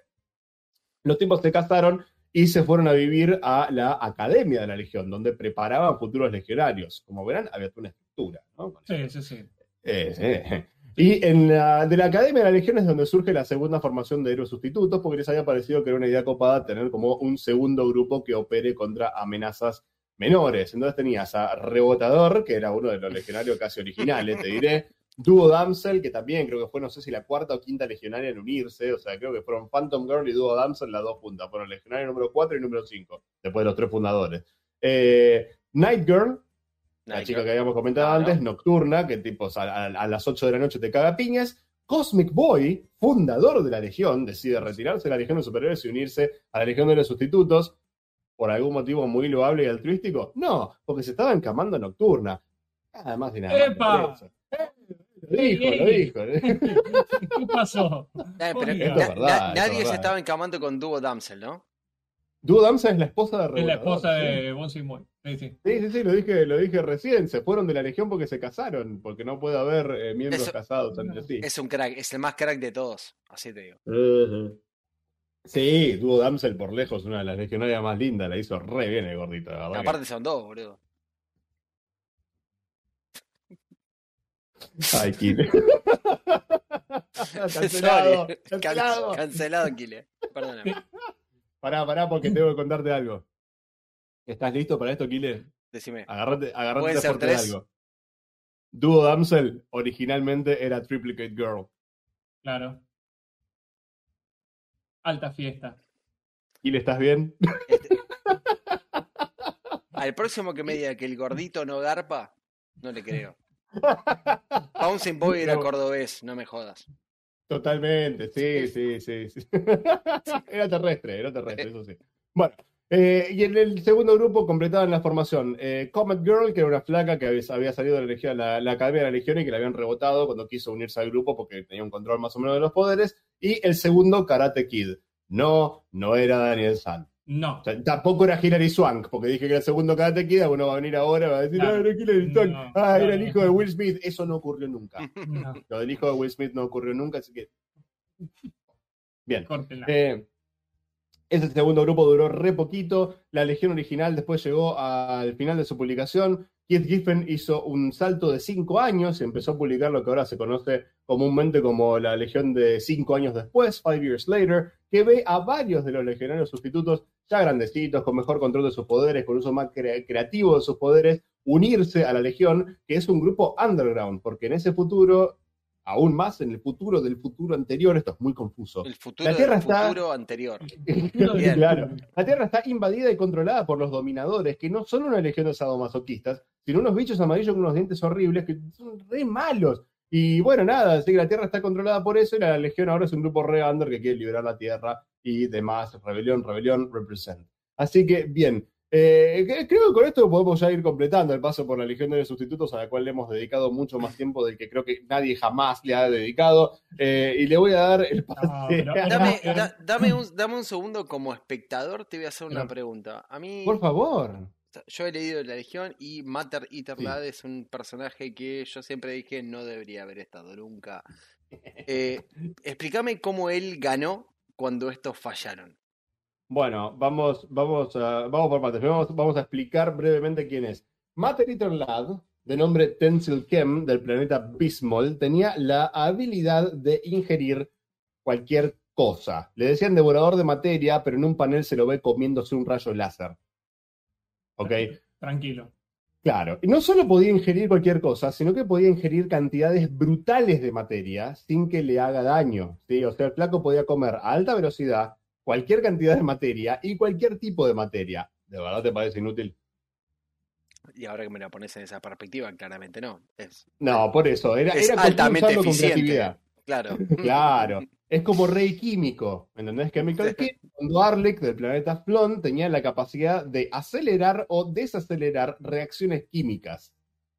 Los tipos se casaron y se fueron a vivir a la Academia de la Legión, donde preparaban futuros legionarios. Como verán, había toda una estructura, ¿no? Sí, sí, sí. Eh, sí. Y en la, de la Academia de la Legión es donde surge la segunda formación de héroes sustitutos, porque les había parecido que era una idea copada tener como un segundo grupo que opere contra amenazas menores. Entonces tenías a Rebotador, que era uno de los legionarios casi originales, te diré. Duo Damsel, que también creo que fue, no sé si la cuarta o quinta legionaria en unirse, o sea, creo que fueron Phantom Girl y Duo Damsel las dos juntas, fueron legionario número 4 y número 5, después de los tres fundadores. Eh, Night Girl, la chica que habíamos comentado antes, nocturna, que tipo a, a- a las 8 de la noche te caga piñas. Cosmic Boy, fundador de la Legión, decide retirarse de la Legión de Superhéroes y unirse a la Legión de los Sustitutos. ¿Por algún motivo muy loable y altruístico? No, porque se estaba encamando nocturna. Nada más y nada. ¡Epa! Lo dijo, lo dijo. ¿Qué pasó? Eh, pero Oiga. na- Esto es verdad, na- esto es nadie se estaba encamando con Dúo Damsel, ¿no? Duo Damsa es la esposa de Es la Regulador, esposa sí. de. Sí, sí. Sí, sí, sí, lo dije, lo dije recién. Se fueron de la Legión porque se casaron, porque no puede haber eh, miembros Eso- casados entre sí. Es un crack, es el más crack de todos, así te digo. Sí, Duo Damsel por lejos, una de las legionarias más lindas, la hizo re bien el gordito, la verdad que- Aparte son dos, boludo. Ay, Kile. cancelado, cancelado. Can- cancelado, Kile. Perdóname. Pará, pará, porque tengo que contarte algo. ¿Estás listo para esto, Kile? Decime. Agarrate, agarrate ser tres. algo. Duo Damsel originalmente era Triplicate Girl. Claro. Alta fiesta. Kile, ¿estás bien? Este- Al próximo que me diga que el gordito no garpa, no le creo. Bouncing Boy era cordobés, no me jodas. Totalmente, sí, sí, sí. sí. era terrestre, era terrestre, eso sí. Bueno, eh, y en el segundo grupo completaban la formación eh, Comet Girl, que era una flaca que había, había salido de la, legión, la, la Academia de la Legión y que la habían rebotado cuando quiso unirse al grupo porque tenía un control más o menos de los poderes. Y el segundo, Karate Kid. No, no era Daniel San. No. O sea, tampoco era Hilary Swank, porque dije que era el segundo Karate Kid, uno va a venir ahora y va a decir, Claro. no, era Hilary Swank, No, ah, era no, el no. hijo de Will Smith. Eso no ocurrió nunca. Lo del hijo de Will Smith no ocurrió nunca, así que. Bien. Eh, ese segundo grupo duró re poquito. La Legión original después llegó al final de su publicación. Keith Giffen hizo un salto de cinco años y empezó a publicar lo que ahora se conoce comúnmente como la Legión de cinco años después, Five Years Later, que ve a varios de los legionarios sustitutos ya grandecitos, con mejor control de sus poderes, con uso más crea- creativo de sus poderes, unirse a la Legión, que es un grupo underground, porque en ese futuro, aún más en el futuro del futuro anterior, esto es muy confuso. El futuro La Tierra del está- futuro anterior. Claro. La Tierra está invadida y controlada por los dominadores, que no son una legión de sadomasoquistas, sino unos bichos amarillos con unos dientes horribles que son re malos. Y bueno, nada, así que la Tierra está controlada por eso y la Legión ahora es un grupo re under que quiere liberar la Tierra y demás. Rebelión, rebelión, represent. Así que, bien. Eh, creo que con esto podemos ya ir completando el paso por la Legión de los Sustitutos, a la cual le hemos dedicado mucho más tiempo del que creo que nadie jamás le ha dedicado. Eh, y le voy a dar el pase. pero- Dame, da- dame, un, dame un segundo como espectador, te voy a hacer una pregunta. A mí, Por favor. Yo he leído La Legión y Matter Eater Lad es un personaje que yo siempre dije no debería haber estado nunca. Eh, explícame cómo él ganó cuando estos fallaron. Bueno, vamos, vamos, a- vamos por partes. Vamos, vamos a explicar brevemente quién es. Matter Eater Lad, de nombre Tenzil Kem, del planeta Bismol, tenía la habilidad de ingerir cualquier cosa. Le decían devorador de materia, pero en un panel se lo ve comiéndose un rayo láser. ¿Ok? Tranquilo. Claro, y no solo podía ingerir cualquier cosa, sino que podía ingerir cantidades brutales de materia sin que le haga daño. ¿sí? O sea, el flaco podía comer a alta velocidad cualquier cantidad de materia y cualquier tipo de materia. ¿De verdad te parece inútil? Y ahora que me la pones en esa perspectiva, claramente no. Es, No, por eso, era, es era altamente con eficiente. creatividad. Claro. Claro, es como rey químico, ¿entendés? Chemical Kid, cuando Arlek del planeta Flon tenía la capacidad de acelerar o desacelerar reacciones químicas.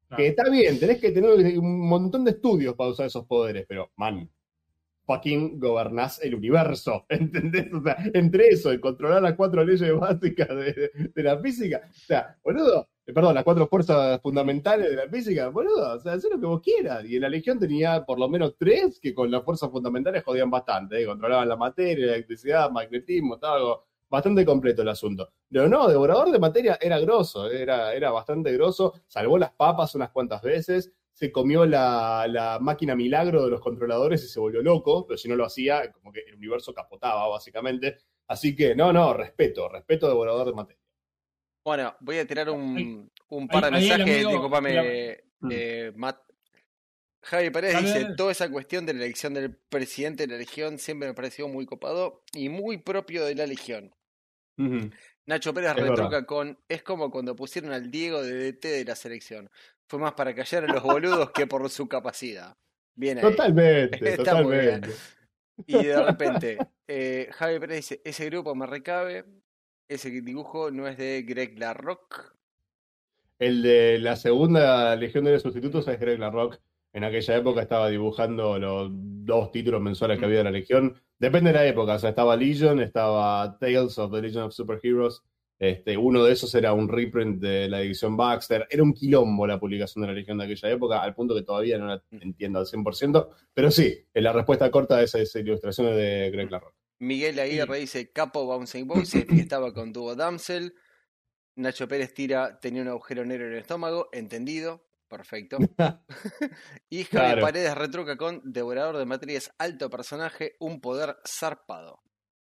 Claro. Que está bien, tenés que tener un montón de estudios para usar esos poderes, pero, man, fucking gobernás el universo, ¿entendés? O sea, entre eso, el controlar las cuatro leyes básicas de, de la física, o sea, boludo, perdón, las cuatro fuerzas fundamentales de la física, boludo, o sea, haz lo que vos quieras. Y en la Legión tenía por lo menos tres que con las fuerzas fundamentales jodían bastante, ¿eh? controlaban la materia, la electricidad, magnetismo, estaba bastante completo el asunto. Pero no, devorador de materia era grosso, era, era bastante grosso, salvó las papas unas cuantas veces, se comió la, la máquina milagro de los controladores y se volvió loco, pero si no lo hacía, como que el universo capotaba básicamente. Así que no, no, respeto, respeto devorador de materia. Bueno, voy a tirar un, un par de ahí mensajes, disculpame, eh, Matt. Javi Pérez Dale, dice, toda esa cuestión de la elección del presidente de la Legión siempre me pareció muy copado y muy propio de la Legión. Nacho Pérez Es retruca verdad. con, es como cuando pusieron al Diego de DT de la selección. Fue más para callar a los boludos que por su capacidad. Bien ahí. Totalmente, Está muy bien. totalmente. Y de repente, eh, Javi Pérez dice, ese grupo me recabe, ese dibujo no es de Greg LaRock. El de la segunda Legión de Sustitutos es Greg LaRock. En aquella época estaba dibujando los dos títulos mensuales que había de la Legión. Depende de la época. O sea, estaba Legion, estaba Tales of the Legion of Superheroes. Este, uno de esos era un reprint de la edición Baxter. Era un quilombo la publicación de la Legión de aquella época, al punto que todavía no la entiendo al 100%. Pero sí, la respuesta corta de esas ilustraciones de Greg LaRock. Miguel Aguirre dice, Capo Bouncing Boy se estaba con Tubo Damsel. Nacho Pérez tira, tenía un agujero negro en el estómago, entendido, perfecto. y Javi Claro. Paredes retruca con Devorador de Materias, alto personaje, un poder zarpado.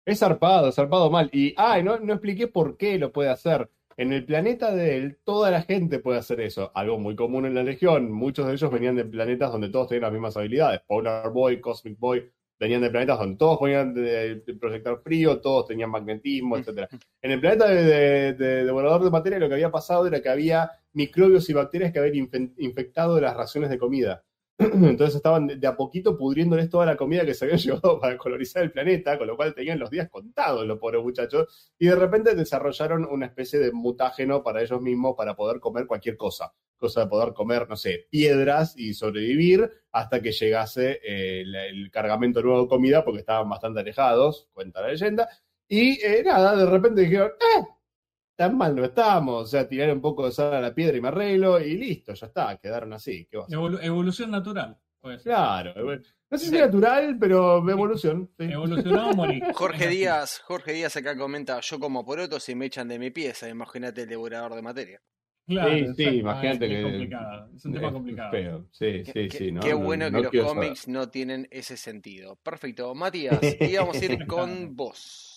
Es zarpado, zarpado mal. Y, ay, no, no expliqué por qué lo puede hacer. En el planeta de él, toda la gente puede hacer eso. Algo muy común en la Legión. Muchos de ellos venían de planetas donde todos tenían las mismas habilidades. Polar Boy, Cosmic Boy, venían de planetas donde todos podían de- de proyectar frío, todos tenían magnetismo, etc. En el planeta de, de, de Devorador de Materia lo que había pasado era que había microbios y bacterias que habían infe- infectado las raciones de comida. Entonces estaban de, a poquito pudriéndoles toda la comida que se había llevado para colonizar el planeta, con lo cual tenían los días contados los pobres muchachos, y de repente desarrollaron una especie de mutágeno para ellos mismos para poder comer cualquier cosa. Cosa de poder comer, no sé, piedras y sobrevivir hasta que llegase eh, el cargamento nuevo de comida, porque estaban bastante alejados, cuenta la leyenda. Y eh, nada, de repente dijeron, ¡eh! Tan mal no estamos, o sea, tirar un poco de sal a la piedra y me arreglo, y listo, ya está, quedaron así. ¿Qué va a hacer? Evolu- evolución natural. Pues. Claro, no sé si Sí. natural, pero evolución. sí. Evolucionó. Jorge. Díaz, Jorge Díaz acá comenta, yo como poroto si me echan de mi pieza, imagínate el devorador de materia. Claro, Sí, sí, imagínate es, que- Es complicado. Es un tema Es complicado. feo. Sí, Qué- sí, qué- sí. ¿no? qué No- bueno no que los saber. cómics no tienen ese sentido. Perfecto. Matías, y vamos a ir con vos.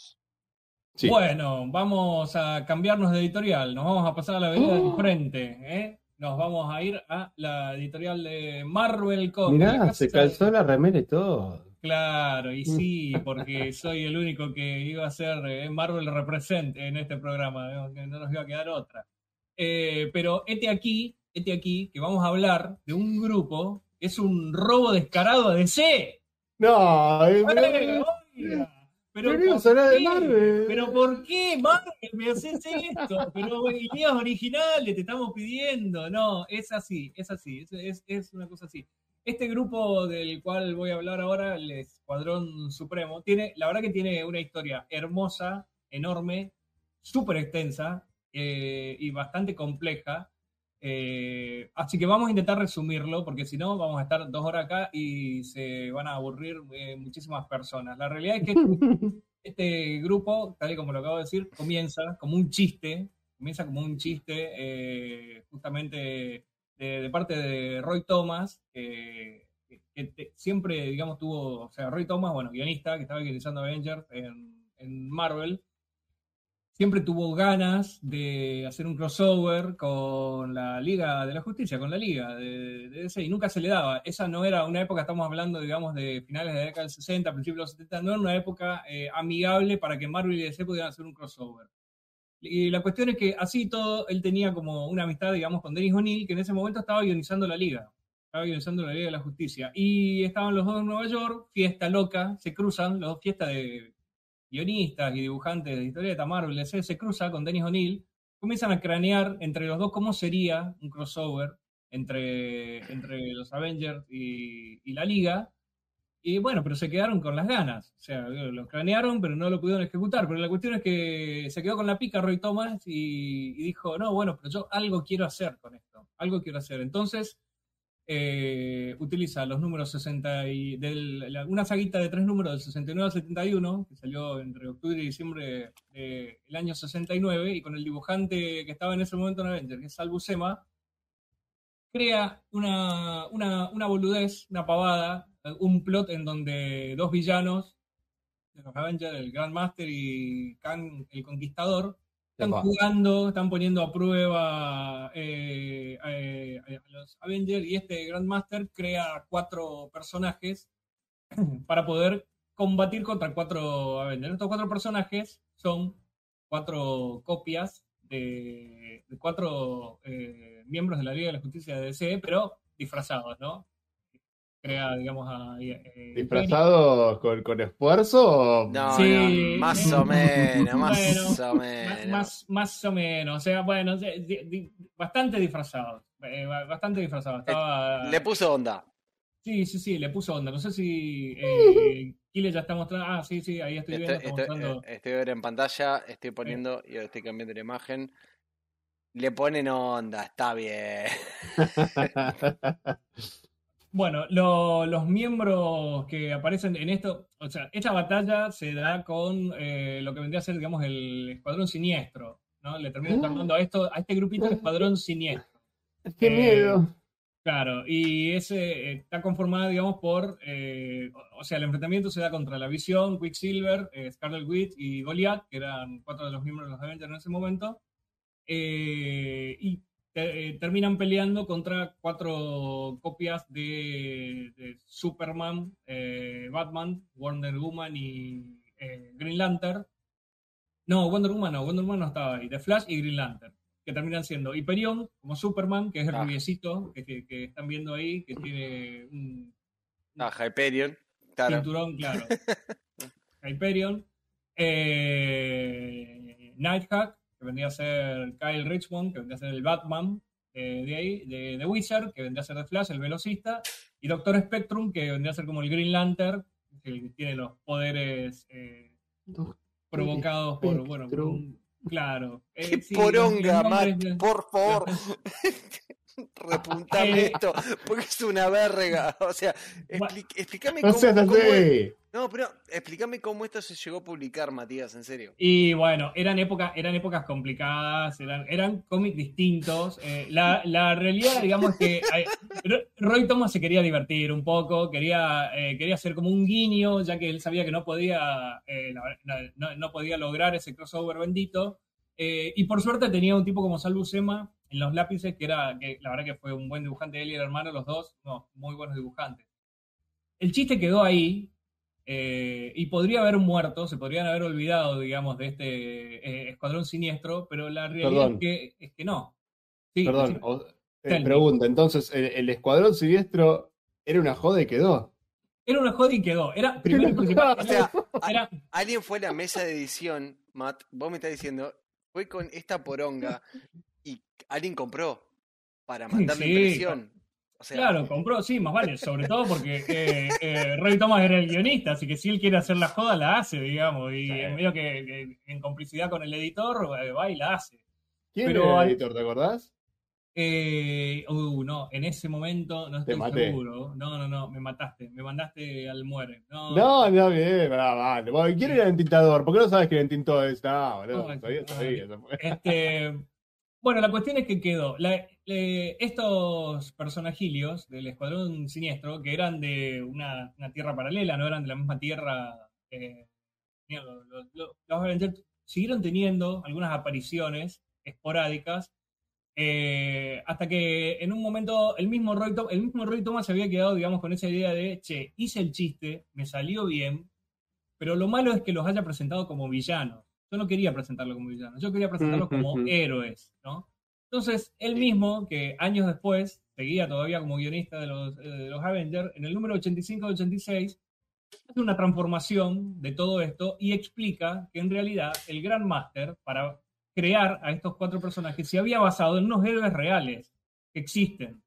Sí. Bueno, vamos a cambiarnos de editorial. Nos vamos a pasar a la vereda ¡Oh! del frente. ¿eh? Nos vamos a ir a la editorial de Marvel Comics. Mirá, se de- calzó la remera y todo. Claro, y sí, porque soy el único que iba a ser eh, Marvel Represent en este programa, ¿no? que no nos iba a quedar otra. Eh, pero este aquí, este aquí, que vamos a hablar de un grupo, que es un robo descarado a DC. No, eh, ¿Pero por qué, Marvel, me haces esto? Pero ideas originales te estamos pidiendo. No, es así, es así, es, es, es una cosa así. Este grupo del cual voy a hablar ahora, el Escuadrón Supremo, tiene, la verdad que tiene una historia hermosa, enorme, súper extensa eh, y bastante compleja. Eh, así que vamos a intentar resumirlo, porque si no, vamos a estar dos horas acá y se van a aburrir eh, muchísimas personas. La realidad es que este grupo, tal y como lo acabo de decir, comienza como un chiste, comienza como un chiste eh, justamente de, de parte de Roy Thomas, que, que- que te- siempre, digamos, tuvo, o sea, Roy Thomas, bueno, guionista, que estaba guionizando Avengers en, en Marvel, siempre tuvo ganas de hacer un crossover con la Liga de la Justicia, con la Liga de, de DC, y nunca se le daba. Esa no era una época, estamos hablando, digamos, de finales de la década del 60, principios de los 70, no era una época eh, amigable para que Marvel y DC pudieran hacer un crossover. Y la cuestión es que así todo, él tenía como una amistad, digamos, con Dennis O'Neill, que en ese momento estaba guionizando la Liga. Estaba guionizando la Liga de la Justicia. Y estaban los dos en Nueva York, fiesta loca, se cruzan, los dos fiestas de guionistas y dibujantes de historieta Marvel, DC, se cruza con Dennis O'Neill, comienzan a cranear entre los dos cómo sería un crossover entre, entre los Avengers y, y la Liga. Y bueno, pero se quedaron con las ganas. O sea, lo cranearon, pero no lo pudieron ejecutar. Pero la cuestión es que se quedó con la pica Roy Thomas y, y dijo, no, bueno, pero yo algo quiero hacer con esto. Algo quiero hacer. Entonces, eh, utiliza los números 60 y del, la- una saguita de tres números del 69 al 71, que salió entre octubre y diciembre del año 69, y con el dibujante que estaba en ese momento en Avenger, que es Sal Buscema, crea una, una, una boludez, una pavada, un plot en donde dos villanos de los Avengers, el Grandmaster y Kang el Conquistador, están jugando, están poniendo a prueba eh, eh, a los Avengers y este Grandmaster crea cuatro personajes para poder combatir contra cuatro Avengers. Estos cuatro personajes son cuatro copias de, de cuatro eh, miembros de la Liga de la Justicia de DC, pero disfrazados, ¿no? Crea, digamos, a... eh, ¿Disfrazado con, con esfuerzo? No, Sí. no, más o menos, más Bueno, o Más, menos. más, más o menos, o sea, bueno, bastante disfrazado, eh, ba- bastante disfrazado. Estaba... Le puso onda. Sí, sí, sí, le puso onda. No sé si eh, Kile ya está mostrando. Ah, sí, sí, ahí estoy viendo. Estoy, está estoy, mostrando. eh, estoy ahora en pantalla, estoy poniendo y ahora estoy cambiando la imagen. Le ponen onda, está bien. Bueno, lo- los miembros que aparecen en esto, o sea, esta batalla se da con eh, lo que vendría a ser, digamos, el escuadrón siniestro, ¿no? Le terminan Ah. llamando a esto, a este grupito el escuadrón siniestro. ¡Qué Eh, miedo! Claro, y ese eh, está conformado, digamos, por, eh, o sea, el enfrentamiento se da contra la Visión, Quicksilver, eh, Scarlet Witch y Goliath, que eran cuatro de los miembros de los Avengers en ese momento, eh, y te- eh, terminan peleando contra cuatro copias de, de Superman, eh, Batman, Wonder Woman y eh, Green Lantern. No, Wonder Woman no, Wonder Woman no estaba ahí, The Flash y Green Lantern que terminan siendo Hyperion como Superman, que es el Ah. rubiecito que, que- que están viendo ahí, que tiene un Ah, Hyperion, claro. cinturón, claro. Hyperion. Eh, Nighthawk, que vendría a ser Kyle Richmond, que vendría a ser el Batman eh, de ahí, de, de Wizard, que vendría a ser The Flash, el velocista. Y Doctor Spectrum, que vendría a ser como el Green Lantern, el que tiene los poderes eh, provocados por, bueno, por un- claro. Eh, ¡Qué sí, poronga, Matt! de- Por favor. Repuntame esto, porque es una verga. O sea, expli- explícame No cómo, es-. No, pero explícame cómo esto se llegó a publicar, Matías, en serio. Y bueno, eran épocas, eran épocas complicadas, eran, eran cómics distintos. Eh, la, la realidad, digamos, es que eh, Ro- Roy Thomas se quería divertir un poco, quería, eh, quería hacer como un guiño, ya que él sabía que no podía, eh, no, no- no podía lograr ese crossover bendito. Y por suerte tenía un tipo como Sal Buscema en los lápices, que era, que la verdad que fue un buen dibujante, él y el hermano, los dos, no, muy buenos dibujantes. El chiste quedó ahí, eh, y podría haber muerto, se podrían haber olvidado, digamos, de este eh, escuadrón siniestro, pero la realidad es que, es que no. Sí, Perdón, o- eh, pregunta, entonces, ¿el, el escuadrón siniestro era una joda y quedó? Era una joda y quedó. Era, primero principal, O sea, era- alguien fue a la mesa de edición, Matt, vos me estás diciendo, fue con esta poronga y alguien compró para mandarle Sí, impresión. O sea, claro, compró, sí, más vale, sobre todo porque eh, eh, Roy Thomas era el guionista, así que si él quiere hacer la joda, la hace, digamos, y en medio que, que en complicidad con el editor, eh, va y la hace. ¿Quién Pero era el editor, te acordás? Eh, uh, no, en ese momento no Te estoy maté. seguro. No, no, no, me mataste, me mandaste al muere. No, No, no, bien, va, vale. Bueno, ¿Quién era el entintador? ¿Por qué no sabes que el es? No, boludo, No, sabía, no, sabía. Este, bueno, la cuestión es que quedó. Estos personajilios del Escuadrón Siniestro, que eran de una, tierra paralela, no eran de la misma tierra. eh, los, los- siguieron teniendo algunas apariciones esporádicas. eh, hasta que en un momento el mismo, Roy Thomas, el mismo Roy Thomas se había quedado, digamos, con esa idea de, che, hice el chiste, me salió bien, pero lo malo es que los haya presentado como villanos. Yo no quería presentarlo como villanos, yo quería presentarlos como héroes, ¿no? Entonces, él mismo, que años después seguía todavía como guionista de los, eh, de los Avengers, en el número 85-86, hace una transformación de todo esto y explica que en realidad el Grand Master, para crear a estos cuatro personajes, se había basado en unos héroes reales que existen.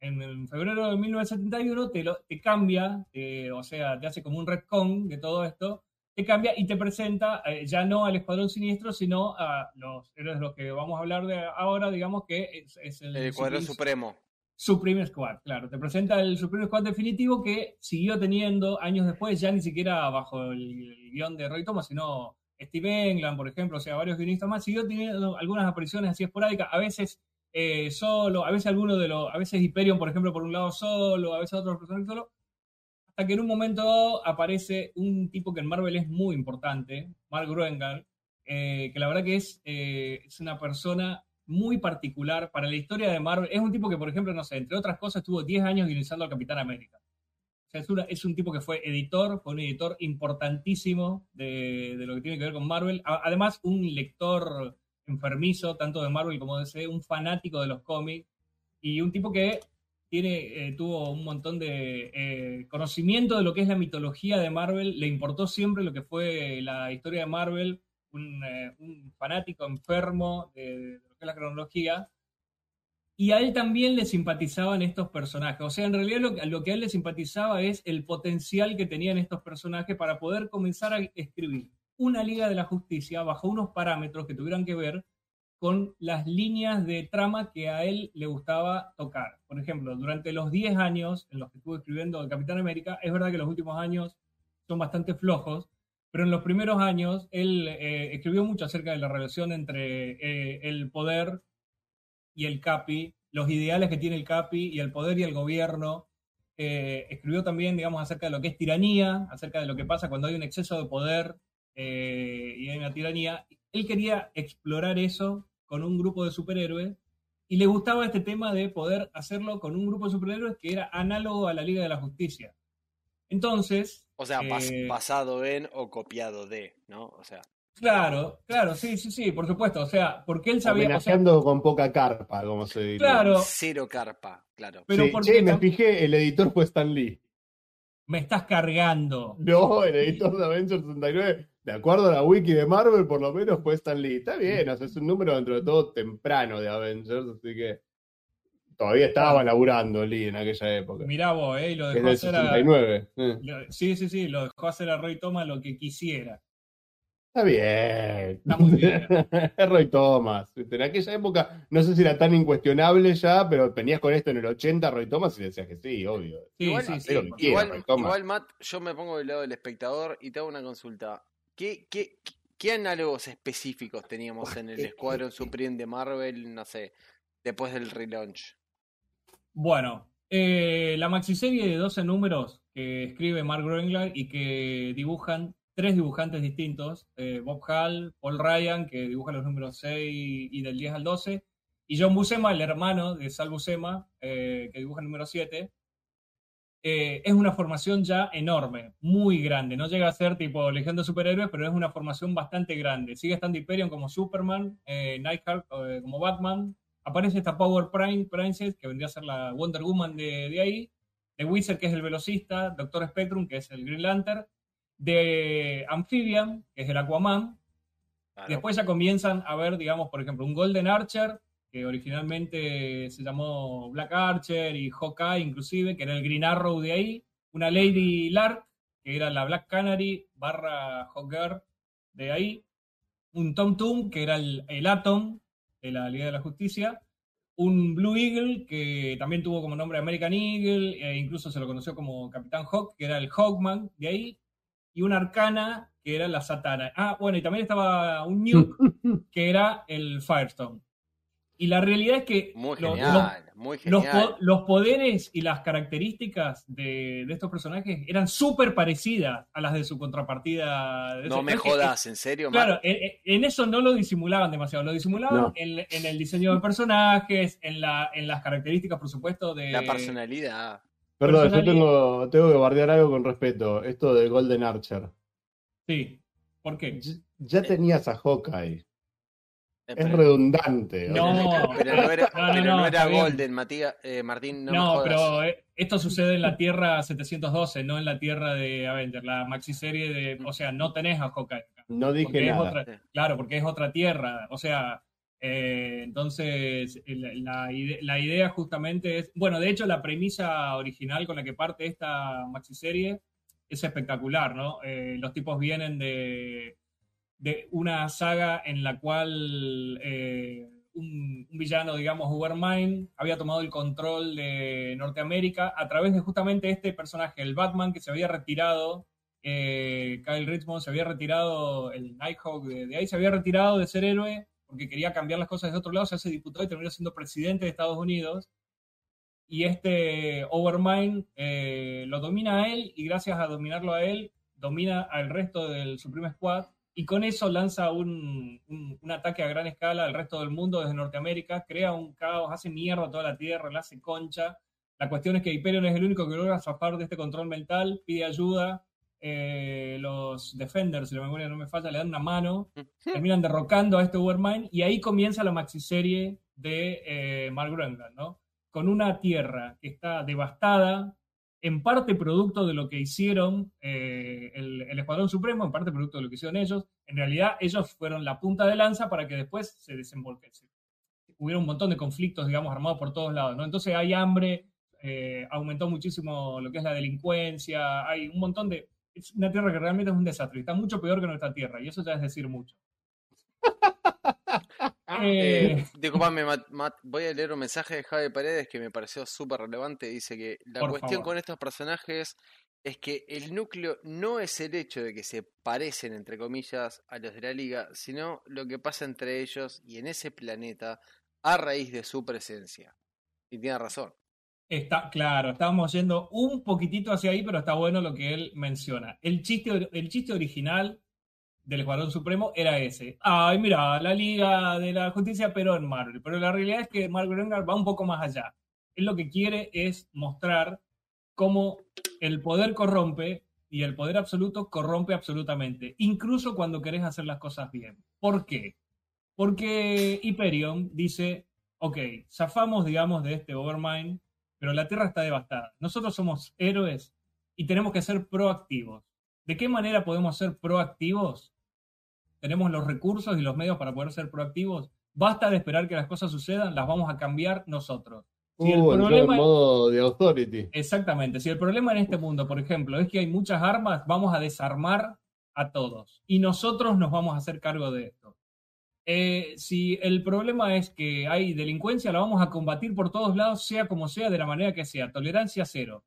En, en febrero de 1971 te, lo- te cambia, eh, o sea, te hace como un retcon de todo esto, te cambia y te presenta eh, ya no al Escuadrón Siniestro, sino a los héroes de los que vamos a hablar de ahora, digamos que es, es el, el Escuadrón Supremo. Supreme Squad, claro. Te presenta el Supreme Squad definitivo que siguió teniendo años después, ya ni siquiera bajo el, el guion de Roy Thomas, sino Steve England, por ejemplo, o sea, varios guionistas más, siguió teniendo algunas apariciones así esporádicas, a veces eh, solo, a veces alguno de los, a veces Hyperion, por ejemplo, por un lado solo, a veces otros personajes solo, hasta que en un momento aparece un tipo que en Marvel es muy importante, Mark Gruengal, eh, que la verdad que es, eh, es una persona muy particular para la historia de Marvel. Es un tipo que, por ejemplo, no sé, entre otras cosas, estuvo 10 años guionizando al Capitán América. O es, un tipo que fue editor, fue un editor importantísimo de, de lo que tiene que ver con Marvel. Además, un lector enfermizo, tanto de Marvel como de DC, un fanático de los cómics, y un tipo que tiene, eh, tuvo un montón de eh, conocimiento de lo que es la mitología de Marvel, le importó siempre lo que fue la historia de Marvel, un, eh, un fanático enfermo de, de lo que es la cronología, y a él también le simpatizaban estos personajes. O sea, en realidad lo, lo que a él le simpatizaba es el potencial que tenían estos personajes para poder comenzar a escribir una Liga de la Justicia bajo unos parámetros que tuvieran que ver con las líneas de trama que a él le gustaba tocar. Por ejemplo, durante los 10 años en los que estuve escribiendo de Capitán América, es verdad que los últimos años son bastante flojos, pero en los primeros años él eh, escribió mucho acerca de la relación entre eh, el poder y el Capi, los ideales que tiene el Capi y el poder y el gobierno. Eh, escribió también, digamos, acerca de lo que es tiranía, acerca de lo que pasa cuando hay un exceso de poder y hay una tiranía. Él quería explorar eso con un grupo de superhéroes y le gustaba este tema de poder hacerlo con un grupo de superhéroes que era análogo a la Liga de la Justicia. Entonces, O sea, Eh, basado en o copiado de, ¿no? O sea, claro, claro, sí, sí, sí, por supuesto. O sea, porque él sabía, o sea, Homenajeando con poca carpa, como se diría. Claro. cero carpa, claro. pero Sí, porque che, me fijé, el editor fue Stan Lee. me estás cargando. No, el editor de Avengers 69, de acuerdo a la wiki de Marvel, por lo menos fue Stan Lee. Está bien, o sea, es un número dentro de todo temprano de Avengers, así que todavía estaba laburando Lee en aquella época. Mirá vos, ¿eh? Y lo dejó hacer a, 69. eh. lo- Sí, sí, sí, lo dejó hacer a Roy Thomas lo que quisiera. Está bien. Está muy bien. es Roy Thomas. En aquella época, no sé si era tan incuestionable ya, pero venías con esto en el 80, Roy Thomas, y decías que sí, obvio. Sí, igual, sí, sí. quiera, igual, Matt, yo me pongo del lado del espectador y te hago una consulta. ¿Qué, qué, qué análogos específicos teníamos en el Escuadrón Supreme de Marvel, no sé, después del relaunch? Bueno, eh, la maxiserie de 12 números que escribe Mark Groenland y que dibujan tres dibujantes distintos, eh, Bob Hall, Paul Ryan, que dibuja los números 6 y del 10 al 12, y John Buscema, el hermano de Sal Buscema, eh, que dibuja el número 7. Eh, es una formación ya enorme, muy grande. No llega a ser tipo Legión de Superhéroes, pero es una formación bastante grande. Sigue estando Hyperion como Superman, eh, Nighthawk eh, como Batman, aparece esta Power Prime, Princess, que vendría a ser la Wonder Woman de, de ahí, de Wizard, que es el velocista, Doctor Spectrum, que es el Green Lantern, de Amphibian, que es el Aquaman. Claro. Después ya comienzan a ver, digamos, por ejemplo, un Golden Archer, que originalmente se llamó Black Archer y Hawkeye inclusive, que era el Green Arrow de ahí, una Lady Lark, que era la Black Canary barra Hawkgirl de ahí, un Tom Tum, que era el, el Atom de la Liga de la Justicia, un Blue Eagle, que también tuvo como nombre American Eagle, e incluso se lo conoció como Capitán Hawk, que era el Hawkman de ahí, y una Arcana, que era la Satana. Ah, bueno, y también estaba un Nuke, que era el Firestone. Y la realidad es que Muy muy los, genial. po- los poderes y las características de, de estos personajes eran súper parecidas a las de su contrapartida. de No me jodas, ¿en serio? Claro, en, en eso no lo disimulaban demasiado, lo disimulaban No. en, en el diseño de personajes, en, la, en las características, por supuesto, de... La personalidad. Perdón, yo tengo, tengo que bardear algo con respeto. Esto de Golden Archer. Sí, ¿por qué? Ya, ya tenías a Hawkeye. Es redundante. No. Pero no era, No, no, pero no, era. Golden, Matías, eh, Martín, no, me No, jodas. pero eh, esto sucede en la Tierra 712, no en la Tierra de Avengers, la maxiserie de... O sea, no tenés a Hawkeye. No dije nada. otra- Claro, porque es otra tierra. O sea, eh, entonces la, la idea justamente es. Bueno, de hecho, la premisa original con la que parte esta maxiserie es espectacular, ¿no? Eh, los tipos vienen de, de una saga en la cual eh, un, villano, digamos, Ubermind, había tomado el control de Norteamérica a través de justamente este personaje, el Batman, que se había retirado eh, Kyle Richmond se había retirado, el Nighthawk de, de ahí se había retirado de ser héroe porque quería cambiar las cosas de otro lado, se hace diputado y terminó siendo presidente de Estados Unidos. Y este Overmind eh, lo domina a él y gracias a dominarlo a él, domina al resto del Supreme Squad y con eso lanza un, un, un ataque a gran escala al resto del mundo desde Norteamérica, crea un caos, hace mierda a toda la Tierra, la hace concha. La cuestión es que Hyperion es el único que logra zafar de este control mental, pide ayuda, eh, los Defenders, si la memoria no me falla, le dan una mano, terminan derrocando a este Overmind y ahí comienza la maxiserie de eh, Mark Groenland, ¿no? con una tierra que está devastada, en parte producto de lo que hicieron eh, el, el Escuadrón Supremo, en parte producto de lo que hicieron ellos. En realidad, ellos fueron la punta de lanza para que después se desembolque. se- Hubiera un montón de conflictos, digamos, armados por todos lados, ¿no? Entonces hay hambre, eh, aumentó muchísimo lo que es la delincuencia, hay un montón de... Es una tierra que realmente es un desastre, está mucho peor que nuestra tierra, y eso ya es decir mucho. Eh, Eh, disculpame, Matt, Matt, voy a leer un mensaje de Javi Paredes que me pareció súper relevante. Dice que la Por cuestión favor. con estos personajes es que el núcleo no es el hecho de que se parecen, entre comillas, a los de la liga, sino lo que pasa entre ellos y en ese planeta a raíz de su presencia. Y tiene razón. Está, claro, estábamos yendo un poquitito hacia ahí, pero está bueno lo que él menciona. El chiste, el chiste original del Escuadrón Supremo era ese. Ay, mira, la Liga de la Justicia, pero en Marvel. Pero la realidad es que Marvel Rengar va un poco más allá. Él lo que quiere es mostrar cómo el poder corrompe y el poder absoluto corrompe absolutamente, incluso cuando querés hacer las cosas bien. ¿Por qué? Porque Hyperion dice, ok, zafamos, digamos, de este Overmind, pero la Tierra está devastada. Nosotros somos héroes y tenemos que ser proactivos. ¿De qué manera podemos ser proactivos? Tenemos los recursos y los medios para poder ser proactivos. Basta de esperar que las cosas sucedan, las vamos a cambiar nosotros. Si el Uh, entró en problema- modo de authority. Exactamente. Si el problema en este mundo, por ejemplo, es que hay muchas armas, vamos a desarmar a todos. Y nosotros nos vamos a hacer cargo de esto. Eh, si el problema es que hay delincuencia, la vamos a combatir por todos lados, sea como sea, de la manera que sea. Tolerancia cero.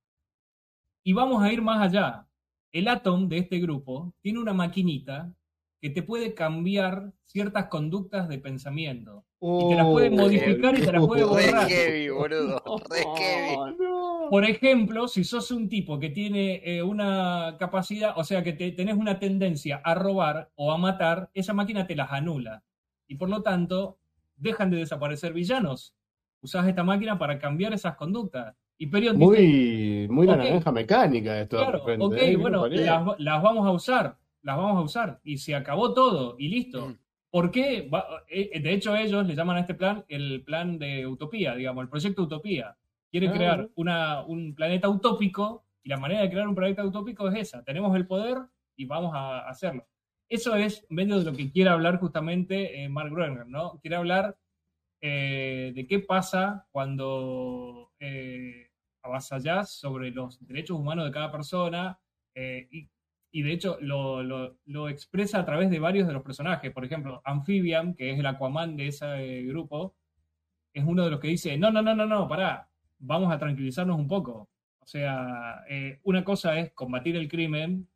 Y vamos a ir más allá. El Atom de este grupo tiene una maquinita que te puede cambiar ciertas conductas de pensamiento. Y te las puede Uh, modificar y te las puede boludo. Re borrar. heavy, boludo. Re heavy. no. Por ejemplo, si sos un tipo que tiene eh, una capacidad, o sea, que te- tenés una tendencia a robar o a matar, esa máquina te las anula. Y por lo tanto, dejan de desaparecer villanos. Usás esta máquina para cambiar esas conductas. Y Perion dice, Muy, muy la Ok. naranja mecánica esto de claro, repente, ok, ¿eh? bueno, las vamos a usar, las vamos a usar. Y se acabó todo, y listo. Mm. ¿Por qué? Va- eh, De hecho, ellos le llaman a este plan el plan de utopía, digamos, el proyecto utopía. Quieren Ah. crear una, un planeta utópico y la manera de crear un planeta utópico es esa. Tenemos el poder y vamos a hacerlo. Eso es medio de lo que quiere hablar justamente eh, Mark Groener, ¿no? Quiere hablar eh, de qué pasa cuando eh, avasallás sobre los derechos humanos de cada persona eh, y, y de hecho lo, lo- lo expresa a través de varios de los personajes. Por ejemplo, Amphibian, que es el Aquaman de ese eh, grupo, es uno de los que dice, no, no, no, no, no, pará, vamos a tranquilizarnos un poco. O sea, eh, una cosa es combatir el crimen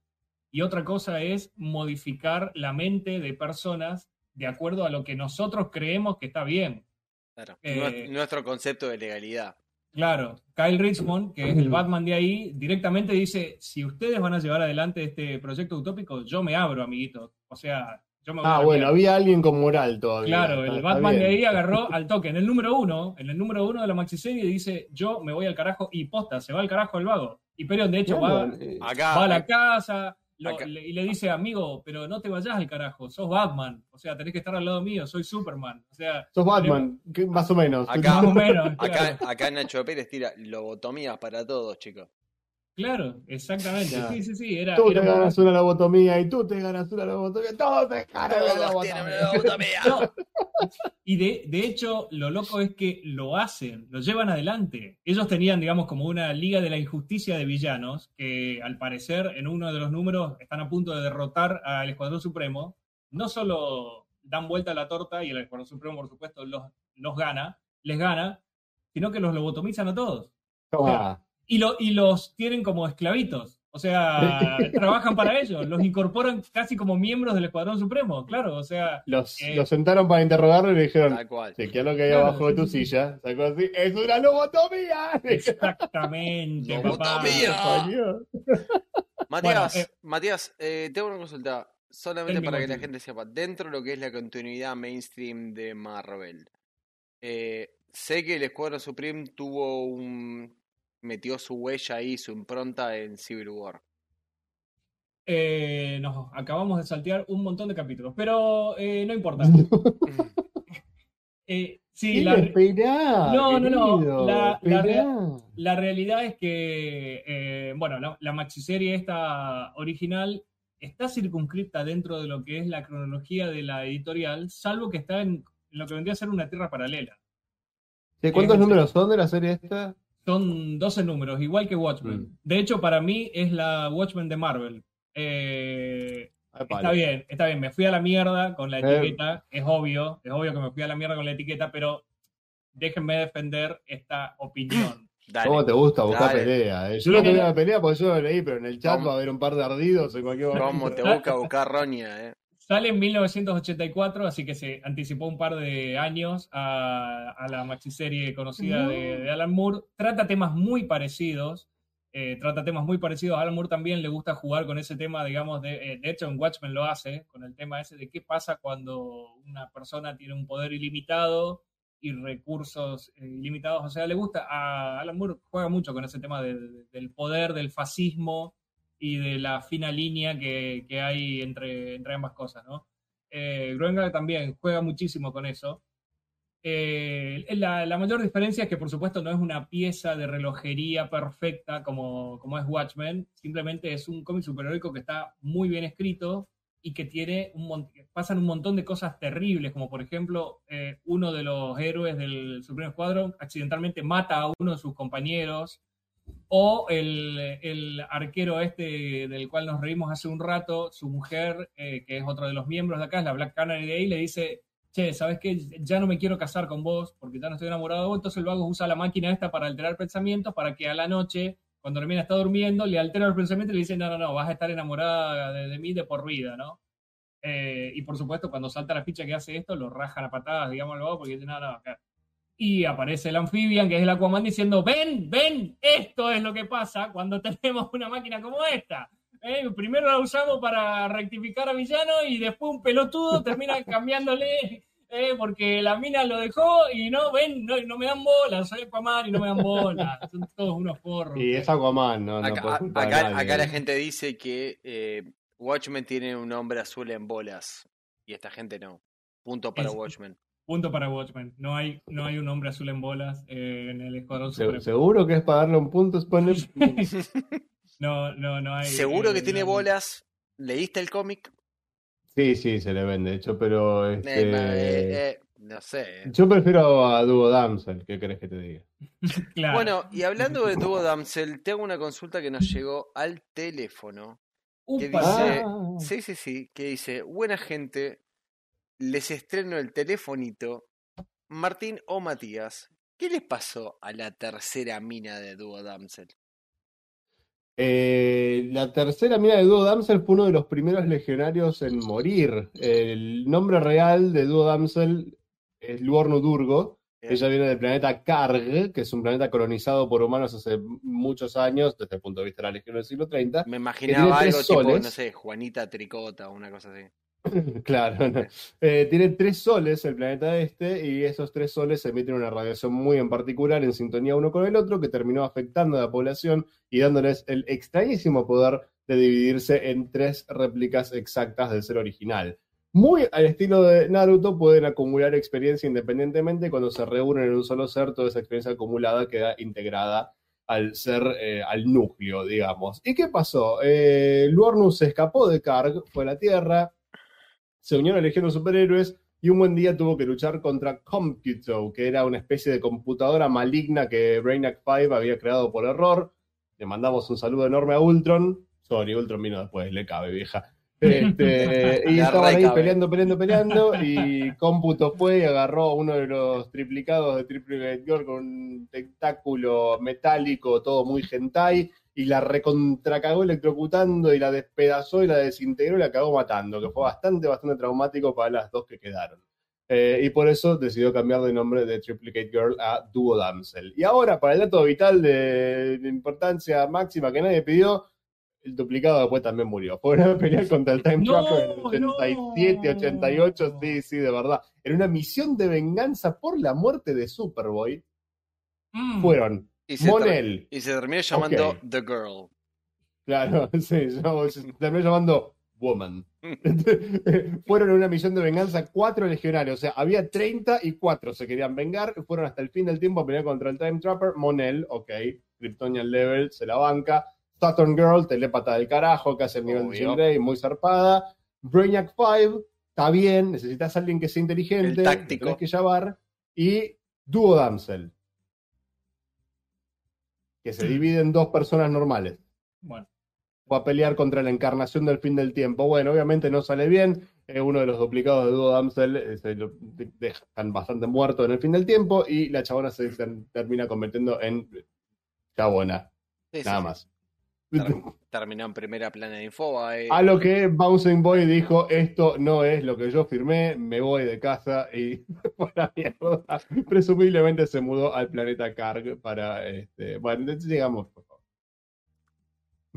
y otra cosa es modificar la mente de personas de acuerdo a lo que nosotros creemos que está bien. Claro. Eh, Nues- Nuestro concepto de legalidad. Claro, Kyle Richmond, que es el Batman de ahí, directamente dice, si ustedes van a llevar adelante este proyecto utópico, yo me abro, amiguitos. O sea, yo me Ah, bueno, había alguien con moral todavía. Claro, el Batman de ahí agarró al toque. En el número uno, en el número uno de la maxiserie dice, yo me voy al carajo y posta, se va al carajo el vago. Y Perion, de hecho, va, eh, Acá, va a la casa lo- acá. le- y le dice, amigo, pero no te vayas al carajo, sos Batman. O sea, tenés que estar al lado mío, soy Superman. O sea, Sos Batman, más o menos. Acá- más o menos. acá, claro. acá Nacho Pérez tira lobotomías para todos, chicos. Claro, exactamente. Sí, sí, sí. Era, Tú era te ganas una lobotomía y tú te ganas una lobotomía. Todos te ganan Todos lobotomía. una lobotomía. No. Y de, de hecho, lo loco es que lo hacen, lo llevan adelante. Ellos tenían, digamos, como una liga de la injusticia de villanos, que al parecer en uno de los números están a punto de derrotar al Escuadrón Supremo. No solo dan vuelta a la torta y el Escuadrón Supremo, por supuesto, los, los gana, les gana, sino que los lobotomizan a todos. Toma. Y, lo, y los tienen como esclavitos. O sea, trabajan para ellos, los incorporan casi como miembros del Escuadrón Supremo, claro. O sea, Los, Eh. los sentaron para interrogarlo y le dijeron, Tal cual. chequea lo que hay Claro, abajo de tu sí, sí. silla. Sacó así, ¡es una lobotomía! Exactamente, papá. Lobotomía. Coño. Matías, Bueno, eh, Matías, eh, tengo una consulta. Solamente para que la gente sepa. Dentro de lo que es la continuidad mainstream de Marvel, eh, sé que el Escuadrón Supreme tuvo un. Metió su huella ahí, su impronta en Civil War. Eh, nos acabamos de saltear un montón de capítulos, pero eh, no importa. Eh, Sí, la, esperá, No, no, no, la- la esperá. la realidad es que, eh, bueno, la, la maxiserie esta original está circunscripta dentro de lo que es la cronología de la editorial, salvo que está en lo que vendría a ser una tierra paralela. Sí, ¿Cuántos Sí, números son de la serie esta? Son 12 números, igual que Watchmen. Mm. De hecho, para mí es la Watchmen de Marvel. Eh, Ay, está bien, está bien. Me fui a la mierda con la Eh. etiqueta. Es obvio, es obvio que me fui a la mierda con la etiqueta, pero déjenme defender esta opinión. Dale. ¿Cómo te gusta buscar Dale. pelea? eh? Yo no tenía la pelea porque yo lo leí, pero en el chat ¿Cómo? va a haber un par de ardidos en cualquier momento. ¿Cómo te busca buscar Roña, eh? Sale en 1984, así que se anticipó un par de años a, a la maxiserie conocida de, de Alan Moore. Trata temas muy parecidos. eh, trata temas muy parecidos. A Alan Moore también le gusta jugar con ese tema, digamos, de, eh, de hecho en Watchmen lo hace, con el tema ese de qué pasa cuando una persona tiene un poder ilimitado y recursos eh, ilimitados. O sea, le gusta, a Alan Moore juega mucho con ese tema de- de- del poder, del fascismo y de la fina línea que, que hay entre, entre ambas cosas, ¿no? Eh, Groenberg también juega muchísimo con eso. Eh, la, la mayor diferencia es que, por supuesto, no es una pieza de relojería perfecta como, como es Watchmen, simplemente es un cómic superheroico que está muy bien escrito y que tiene un pasan un montón de cosas terribles, como por ejemplo, eh, uno de los héroes del Supremo Escuadrón accidentalmente mata a uno de sus compañeros, o el, el arquero este del cual nos reímos hace un rato, su mujer, eh, que es otro de los miembros de acá, es la Black Canary de ahí, le dice, che, ¿sabes qué? Ya no me quiero casar con vos porque ya no estoy enamorado de vos, entonces el vago usa la máquina esta para alterar pensamientos para que a la noche, cuando Hermina está durmiendo, le altera el pensamiento y le dice, no, no, no, vas a estar enamorada de, de mí de por vida, ¿no? Eh, y por supuesto, cuando salta la ficha que hace esto, lo rajan a patadas, vago, porque dice, no, no, acá. Y aparece el Amphibian, que es el Aquaman, diciendo, ven, ven, esto es lo que pasa cuando tenemos una máquina como esta. Eh, primero la usamos para rectificar a villano y después un pelotudo termina cambiándole eh, porque la mina lo dejó y no, ven, no, no me dan bola, soy Aquaman y no me dan bola. Son todos unos forros. Y es Aquaman, no, no Acá, de acá- nadie. acá la gente dice que eh, Watchmen tiene un hombre azul en bolas y esta gente no. Punto para Es- Watchmen. Punto para Watchmen. No hay, no hay un hombre azul en bolas eh, en el Escuadrón Se- Supremo. Seguro que es para darle un punto, spoiler. No, no, no hay. Seguro que eh, tiene no- bolas. ¿Leíste el cómic? Sí, sí, se le vende, de hecho, pero este, eh, eh, no sé. yo prefiero a Duo Damsel, ¿qué querés que te diga? Claro. Bueno, y hablando de Duo Damsel, te hago una consulta que nos llegó al teléfono. ¿qué Upa, dice? Ah. Sí, sí, sí, que dice, buena gente, les estreno el telefonito. Martín o Matías, ¿qué les pasó a la tercera mina de Duo Damsel? Eh, la tercera mina de Duo Damsel fue uno de los primeros legionarios en morir. El nombre real de Duo Damsel es Luorno Durgo. Bien. Ella viene del planeta Karg, que es un planeta colonizado por humanos hace muchos años, desde el punto de vista de la Legión del siglo 30. Me imaginaba algo tipo, soles. no sé, Juanita Tricota o una cosa así. Claro, no. Eh, tiene tres soles el planeta este y esos tres soles emiten una radiación muy en particular en sintonía uno con el otro que terminó afectando a la población y dándoles el extrañísimo poder de dividirse en tres réplicas exactas del ser original. Muy al estilo de Naruto, pueden acumular experiencia independientemente cuando se reúnen en un solo ser, toda esa experiencia acumulada queda integrada al ser, eh, al núcleo, digamos. ¿Y qué pasó? Eh, Luornus se escapó de Karg, fue a la Tierra, se unió a la Legión de Superhéroes y un buen día tuvo que luchar contra Computo, que era una especie de computadora maligna que Brainiac 5 había creado por error. Le mandamos un saludo enorme a Ultron. Sorry, Ultron vino después, le cabe, vieja. Este, y estaban ahí peleando, peleando, peleando. Y Cómputo fue y agarró a uno de los triplicados de Triple Girl con un tentáculo metálico, todo muy hentai. Y la recontracagó electrocutando y la despedazó y la desintegró y la cagó matando, que fue bastante, bastante traumático para las dos que quedaron. Eh, y por eso decidió cambiar de nombre de Triplicate Girl a Duo Damsel. Y ahora, para el dato vital de, de importancia máxima que nadie pidió, el duplicado después también murió. Fue una pelea contra el Time No, Tracker en el 87, no. 88, sí, sí, de verdad. En una misión de venganza por la muerte de Superboy, Mm. fueron Y se, Monel, y se terminó llamando. The Girl. claro, sí, se terminó llamando woman. fueron en una misión de venganza cuatro legionarios, o sea, había 30 y cuatro se querían vengar, fueron hasta el fin del tiempo a pelear contra el Time Trapper, Monel, ok, Kryptonian Level, se la banca, Saturn Girl, telépata del carajo, que hace el nivel de Obvio. Jean Grey, muy zarpada, Brainiac 5, está bien, necesitas a alguien que sea inteligente, El táctico. que llevar, y Duo Damsel, que se divide en dos personas normales Bueno, va a pelear contra la encarnación del fin del tiempo. Bueno, obviamente no sale bien. eh, uno de los duplicados de Duo Damsel eh, se lo de- dejan bastante muerto en el fin del tiempo y la chabona se ter- termina convirtiendo en chabona, sí, nada sí. más. Ter- Terminó en primera plana de Infobae. A lo que Bouncing Boy dijo, esto no es lo que yo firmé, me voy de casa y por la mierda. Presumiblemente se mudó al planeta Karg para, este, bueno, digamos, por favor.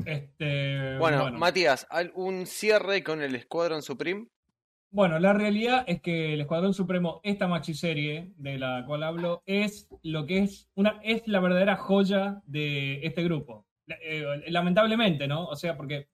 este, Bueno, Matías, ¿al- ¿un cierre con el Escuadrón Supreme? Bueno, la realidad es que el Escuadrón Supremo, esta maxiserie de la cual hablo, es lo que es una, es la verdadera joya de este grupo. Eh, lamentablemente, ¿no? O sea, porque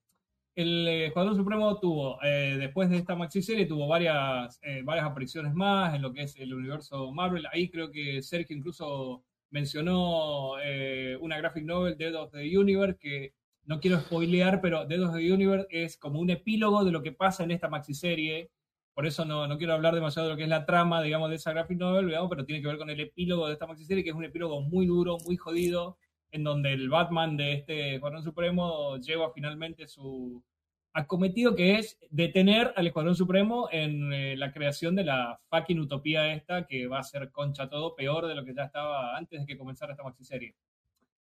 el Escuadrón Supremo tuvo, eh, después de esta maxiserie, tuvo varias, eh, varias apariciones más en lo que es el universo Marvel. Ahí creo que Sergio incluso mencionó eh, una graphic novel, Dead of the Universe, que no quiero spoilear, pero Dead of the Universe es como un epílogo de lo que pasa en esta maxiserie. Por eso no, no quiero hablar demasiado de lo que es la trama, digamos, de esa graphic novel, digamos, pero tiene que ver con el epílogo de esta maxiserie, que es un epílogo muy duro, muy jodido, en donde el Batman de este Escuadrón Supremo lleva finalmente su acometido, que es detener al Escuadrón Supremo en eh, la creación de la fucking utopía esta, que va a ser concha todo peor de lo que ya estaba antes de que comenzara esta maxiserie.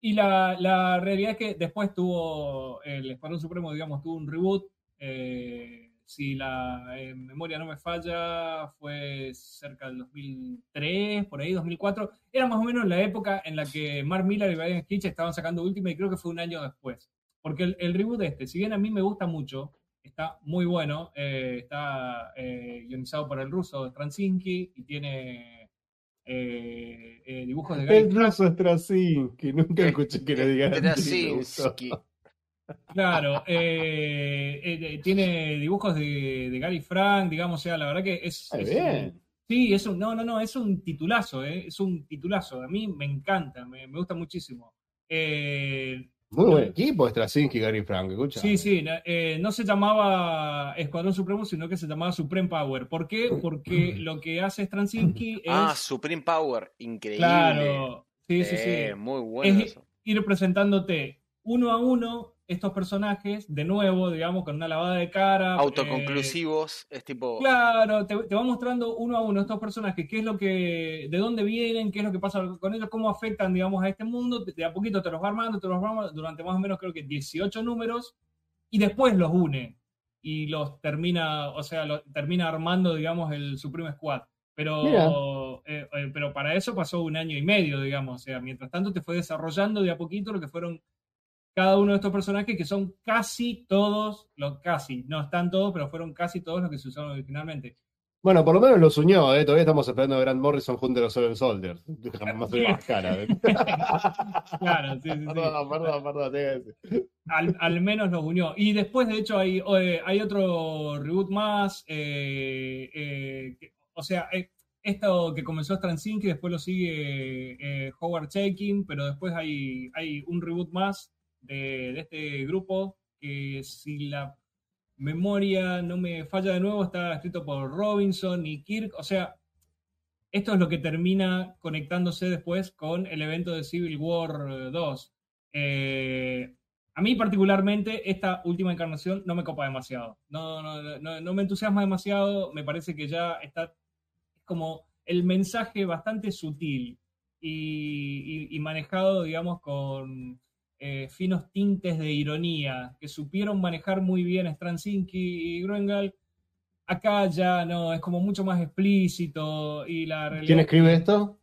Y la, la realidad es que después tuvo el Escuadrón Supremo, digamos, tuvo un reboot. eh, si la eh, memoria no me falla, fue cerca del 2003, por ahí, 2004. Era más o menos la época en la que Mark Miller y Brian Hitch estaban sacando Ultimate, y creo que fue un año después. Porque el, el reboot este, si bien a mí me gusta mucho, está muy bueno, eh, está eh, guionizado por el ruso Straczynski y tiene eh, eh, dibujos de El ruso Straczynski, nunca escuché que le digan. Straczynski. Claro, eh, eh, tiene dibujos de, de Gary Frank, digamos, o sea, la verdad que es... Ah, es bien. un- sí, es un, no, no, no, es un titulazo, eh, es un titulazo, a mí me encanta, me, me gusta muchísimo. Eh, Muy buen equipo, Straczynski y Gary Frank, escucha. Sí, sí, no, eh, no se llamaba Escuadrón Supremo, sino que se llamaba Supreme Power. ¿Por qué? Porque lo que hace Straczynski es... Ah, Supreme Power, increíble. claro, sí, sí, sí. Eh, Muy bueno es eso. ir presentándote uno a uno estos personajes, de nuevo, digamos, con una lavada de cara. eh, Autoconclusivos, es tipo. Claro, te, te va mostrando uno a uno estos personajes, qué es lo que, de dónde vienen, qué es lo que pasa con ellos, cómo afectan, digamos, a este mundo. De a poquito te los va armando, te los va armando durante más o menos creo que 18 números y después los une y los termina, o sea, los, termina armando, digamos, el Supreme Squad. Pero, eh, eh, pero para eso pasó un año y medio, digamos. O sea, mientras tanto te fue desarrollando de a poquito lo que fueron cada uno de estos personajes, que son casi todos, los casi, no están todos, pero fueron casi todos los que se usaron originalmente. Bueno, por lo menos los unió, ¿eh? Todavía estamos esperando a Grant Morrison junto a los Seven Soldiers. Jamás ve más cara. ¿eh? Claro, sí, sí, sí. Perdón, perdón, perdón. Al, al menos los unió. Y después, de hecho, hay, eh, hay otro reboot más. eh, o sea, esto que comenzó Straczynski, después lo sigue Howard Chaykin, pero después hay, hay un reboot más de, este grupo que si la memoria no me falla de nuevo, está escrito por Robinson y Kirk. O sea, esto es lo que termina conectándose después con el evento de Civil War 2. Eh, a mí particularmente esta última encarnación no me copa demasiado. No, no, no, no me entusiasma demasiado. Me parece que ya está es como el mensaje bastante sutil y manejado, digamos, con eh, finos tintes de ironía que supieron manejar muy bien Straczynski y Gruengal. Acá ya no, es como mucho más explícito y la realidad ¿Quién escribe esto?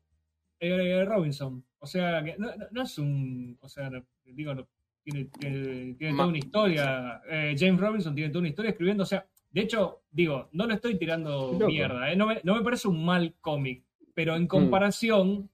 eh, Robinson. O sea, que no, no- no es un. O sea, digo, no- tiene, tiene- tiene Ma- toda una historia. Eh, James Robinson tiene toda una historia escribiendo. O sea, de hecho, digo, no lo estoy tirando mierda. eh, No, me, no me parece un mal cómic, pero en comparación,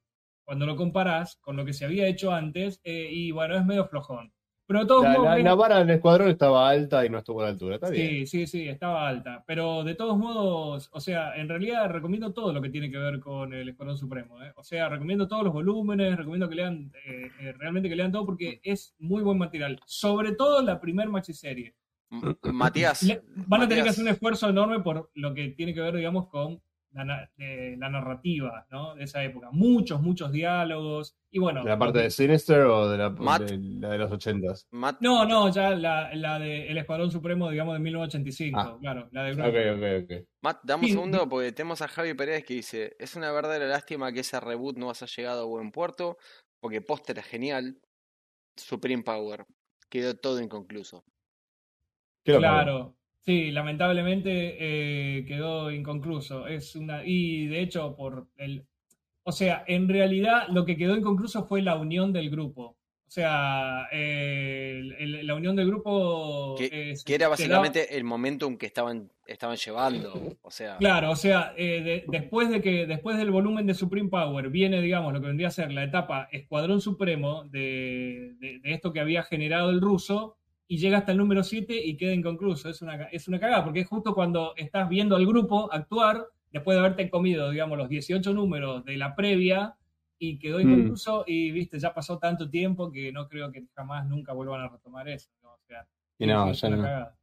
cuando lo comparás con lo que se había hecho antes, eh, y bueno, es medio flojón. Pero de todos La, modos, la- la vara del escuadrón estaba alta y no estuvo a la altura. Está bien. Sí, sí, sí, estaba alta. Pero de todos modos, o sea, en realidad recomiendo todo lo que tiene que ver con el Escuadrón Supremo. ¿eh? O sea, recomiendo todos los volúmenes, recomiendo que lean, eh, eh, realmente que lean todo porque es muy buen material. Sobre todo la primer maxiserie. M- Matías. Le- van a tener que hacer un esfuerzo enorme por lo que tiene que ver, digamos, con la, na- de la narrativa, ¿no? De esa época. Muchos, muchos diálogos. Y bueno. ¿De la parte de Sinister o de la Matt. de, la de los ochentas? Matt- No, no, ya la, la de El Escuadrón Supremo, digamos, de 1985, Ah. claro. La de Ok, Grunberg. ok, ok. Matt, dame un segundo porque tenemos a Javi Pérez que dice, es una verdadera lástima que ese reboot no haya llegado a buen puerto, porque póster es genial. Supreme Power. Quedó todo inconcluso. Claro, sí, lamentablemente eh, quedó inconcluso. Es una, y de hecho, por el. O sea, en realidad lo que quedó inconcluso fue la unión del grupo. O sea, eh, el- el- la unión del grupo. Que- era básicamente el momentum que estaban, estaban llevando. O sea, Claro, o sea, eh, de- después de que después del volumen de Supreme Power viene, digamos, lo que vendría a ser la etapa Escuadrón Supremo de, de- de esto que había generado el ruso y llega hasta el número 7 y queda inconcluso. Es una, es una cagada, porque es justo cuando estás viendo al grupo actuar, después de haberte comido, digamos, los 18 números de la previa y quedó Mm. inconcluso y, viste, ya pasó tanto tiempo que no creo que jamás nunca vuelvan a retomar eso. ¿no? O sea, Y no, es ya una no. cagada.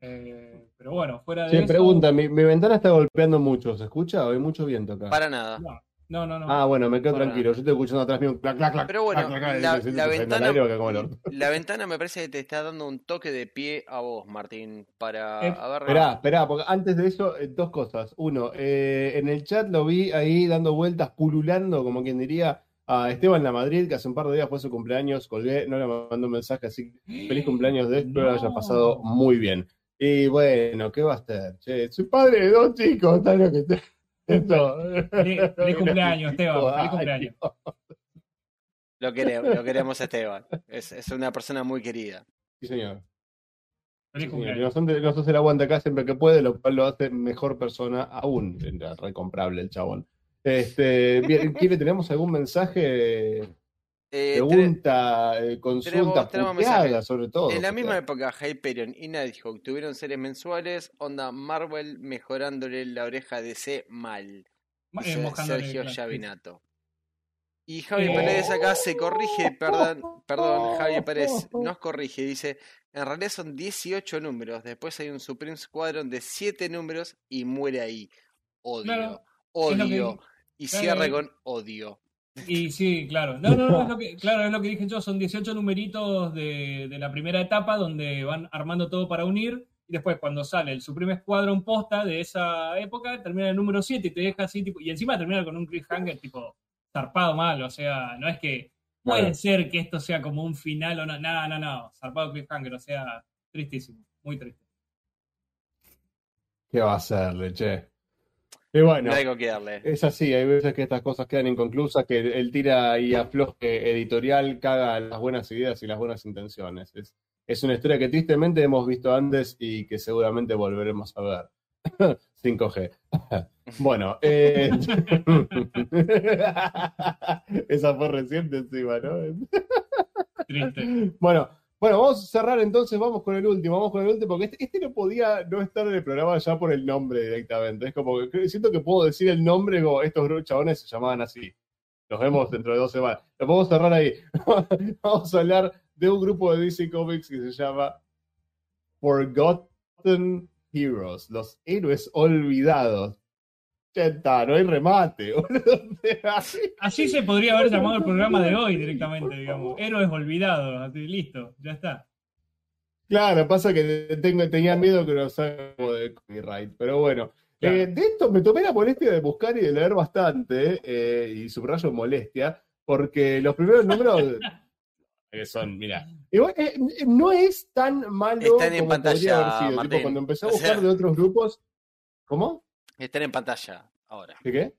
Eh, pero bueno, fuera de Sí, eso... pregunta, mi, mi ventana está golpeando mucho, ¿se escucha? ¿O hay mucho viento acá? para nada. No, no, no. Ah, bueno, me quedo tranquilo. Yo estoy escuchando atrás mío un clac, clac, clac. Pero bueno, la- la ventana-. La ventana me parece que te está dando un toque de pie a vos, Martín, para Eh, a ver. Esperá, esperá, porque antes de eso, eh, dos cosas. Uno, eh, en el chat lo vi ahí dando vueltas, pululando, como quien diría, a Esteban La Madrid, que hace un par de días fue su cumpleaños, colgué, no le mandó un mensaje, así que feliz cumpleaños de espero lo haya No. pasado muy bien. Y bueno, ¿qué va a hacer? Che, soy padre de dos chicos, ¿sabes lo que te- Esto. Feliz- feliz cumpleaños, Esteban, feliz cumpleaños. Lo queremos, lo queremos a Esteban. Es, es una persona muy querida. Sí, señor. Feliz Sí, señor. Cumpleaños. Nosotros, nosotros el aguanta acá siempre que puede, lo cual lo hace mejor persona aún. Era recomprable el chabón. Este, bien, ¿quiere, tenemos algún mensaje? Eh, Pregunta, eh, consulta, puteada, sobre todo. en la misma época, Hyperion y Nighthawk tuvieron series mensuales, onda Marvel mejorándole la oreja de C mal. Eh, Sergio. Llavinato. Y Javi Eh. Pérez acá se corrige, perdón, perdón, Javi Pérez nos corrige, dice, en realidad son 18 números, después hay un Supreme Squadron de 7 números y muere ahí. Odio, Claro, que odio. Y Claro, cierre eh. con odio. Y sí, claro. No, no, no, es lo que, claro, es lo que dije yo. Son 18 numeritos de, de la primera etapa donde van armando todo para unir. Y después, cuando sale el Supreme Squadron posta de esa época, termina el número 7 y te deja así, tipo. Y encima termina con un cliffhanger, tipo, zarpado mal. O sea, no es que puede ser que esto sea como un final o no. No, no, no. Zarpado cliffhanger. O sea, tristísimo. Muy triste. ¿Qué va a hacerle, che? Y bueno, No hay algo que darle. es así, hay veces que estas cosas quedan inconclusas, que el tira y afloje editorial caga las buenas ideas y las buenas intenciones. Es, es una historia que tristemente hemos visto antes y que seguramente volveremos a ver. 5G. Bueno, eh... esa fue reciente encima, ¿no? Triste. Bueno, bueno, vamos a cerrar entonces, vamos con el último, vamos con el último, porque este, este no podía no estar en el programa ya por el nombre directamente. Es como que siento que puedo decir el nombre como estos chabones se llamaban así. Nos vemos dentro de dos semanas. Lo podemos cerrar ahí. vamos a hablar de un grupo de DC Comics que se llama Forgotten Heroes, los héroes olvidados. Ya está, no hay remate, Así se podría haber llamado el programa de hoy directamente, digamos. Héroes olvidados. Así, listo, ya está. Claro, pasa que tengo, tenía miedo que nos como de copyright, pero bueno. Claro. Eh, de esto me tomé la molestia de buscar y de leer bastante, eh, y subrayo molestia, porque los primeros números eh, son, mira, igual, eh, no es tan malo Están en como pantalla, podría haber sido. Tipo, Martín. cuando empecé a O buscar sea- de otros grupos, ¿cómo? Están en pantalla ahora. ¿De qué?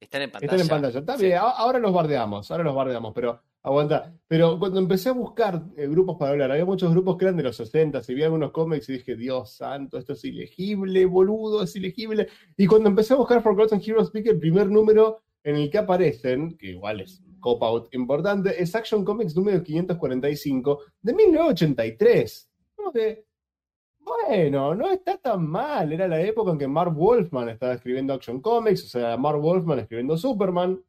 Están en pantalla. Están en pantalla. Está bien, ahora los bardeamos, ahora los bardeamos, pero aguanta. Pero cuando empecé a buscar eh, grupos para hablar, había muchos grupos que eran de los 60, y vi algunos cómics y dije, Dios santo, esto es ilegible, boludo, es ilegible. Y cuando empecé a buscar Forgotten Heroes, vi que el primer número en el que aparecen, que igual es cop-out importante, es Action Comics número 545 de 1983. Como que, bueno, no está tan mal. Era la época en que Mark Wolfman estaba escribiendo Action Comics, o sea, Mark Wolfman escribiendo Superman.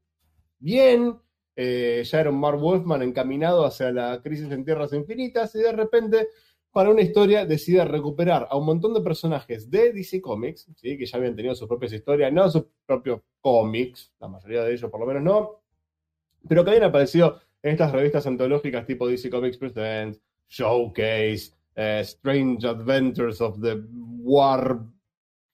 Bien, eh, ya era un Mark Wolfman encaminado hacia la crisis en Tierras Infinitas y de repente para una historia decide recuperar a un montón de personajes de DC Comics, ¿sí? que ya habían tenido sus propias historias, no sus propios cómics, la mayoría de ellos por lo menos no, pero que habían aparecido en estas revistas antológicas tipo DC Comics Presents, Showcase, eh, Strange Adventures of the War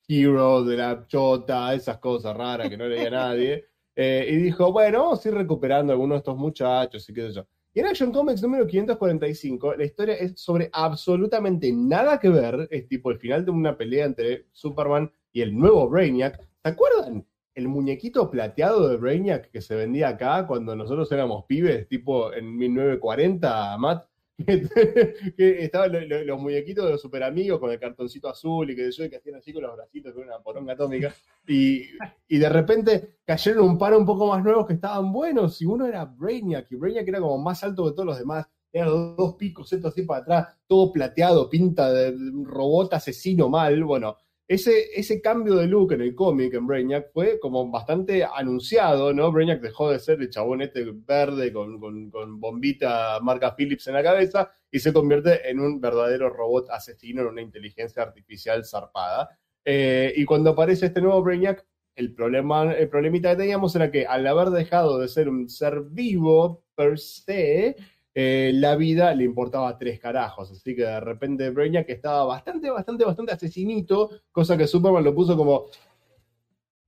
Hero de la Chota, esas cosas raras que no leía nadie. Eh, y dijo, bueno, vamos a ir recuperando a algunos de estos muchachos y qué sé yo. Y en Action Comics número 545, la historia es sobre absolutamente nada que ver. Es tipo el final de una pelea entre Superman y el nuevo Brainiac. ¿Se acuerdan? El muñequito plateado de Brainiac que se vendía acá cuando nosotros éramos pibes, tipo en 1940, Matt. Que estaban lo- lo- los muñequitos de los super amigos con el cartoncito azul y que yo que hacían así con los bracitos con una poronga atómica. Y, y de repente cayeron un par un poco más nuevos que estaban buenos. Y uno era Brainiac, y Brainiac era como más alto que todos los demás. Era dos, picos, esto así para atrás, todo plateado, pinta de robot asesino mal. Bueno, ese, ese cambio de look en el cómic en Brainiac fue como bastante anunciado, ¿no? Brainiac dejó de ser el chabón este verde con, con, bombita marca Philips en la cabeza y se convierte en un verdadero robot asesino, en una inteligencia artificial zarpada. Eh, y cuando aparece este nuevo Brainiac, el, problema, el problemita que teníamos era que al haber dejado de ser un ser vivo per se, eh, la vida le importaba tres carajos. Así que de repente Brainiac estaba bastante, bastante, bastante asesinito, cosa que Superman lo puso como.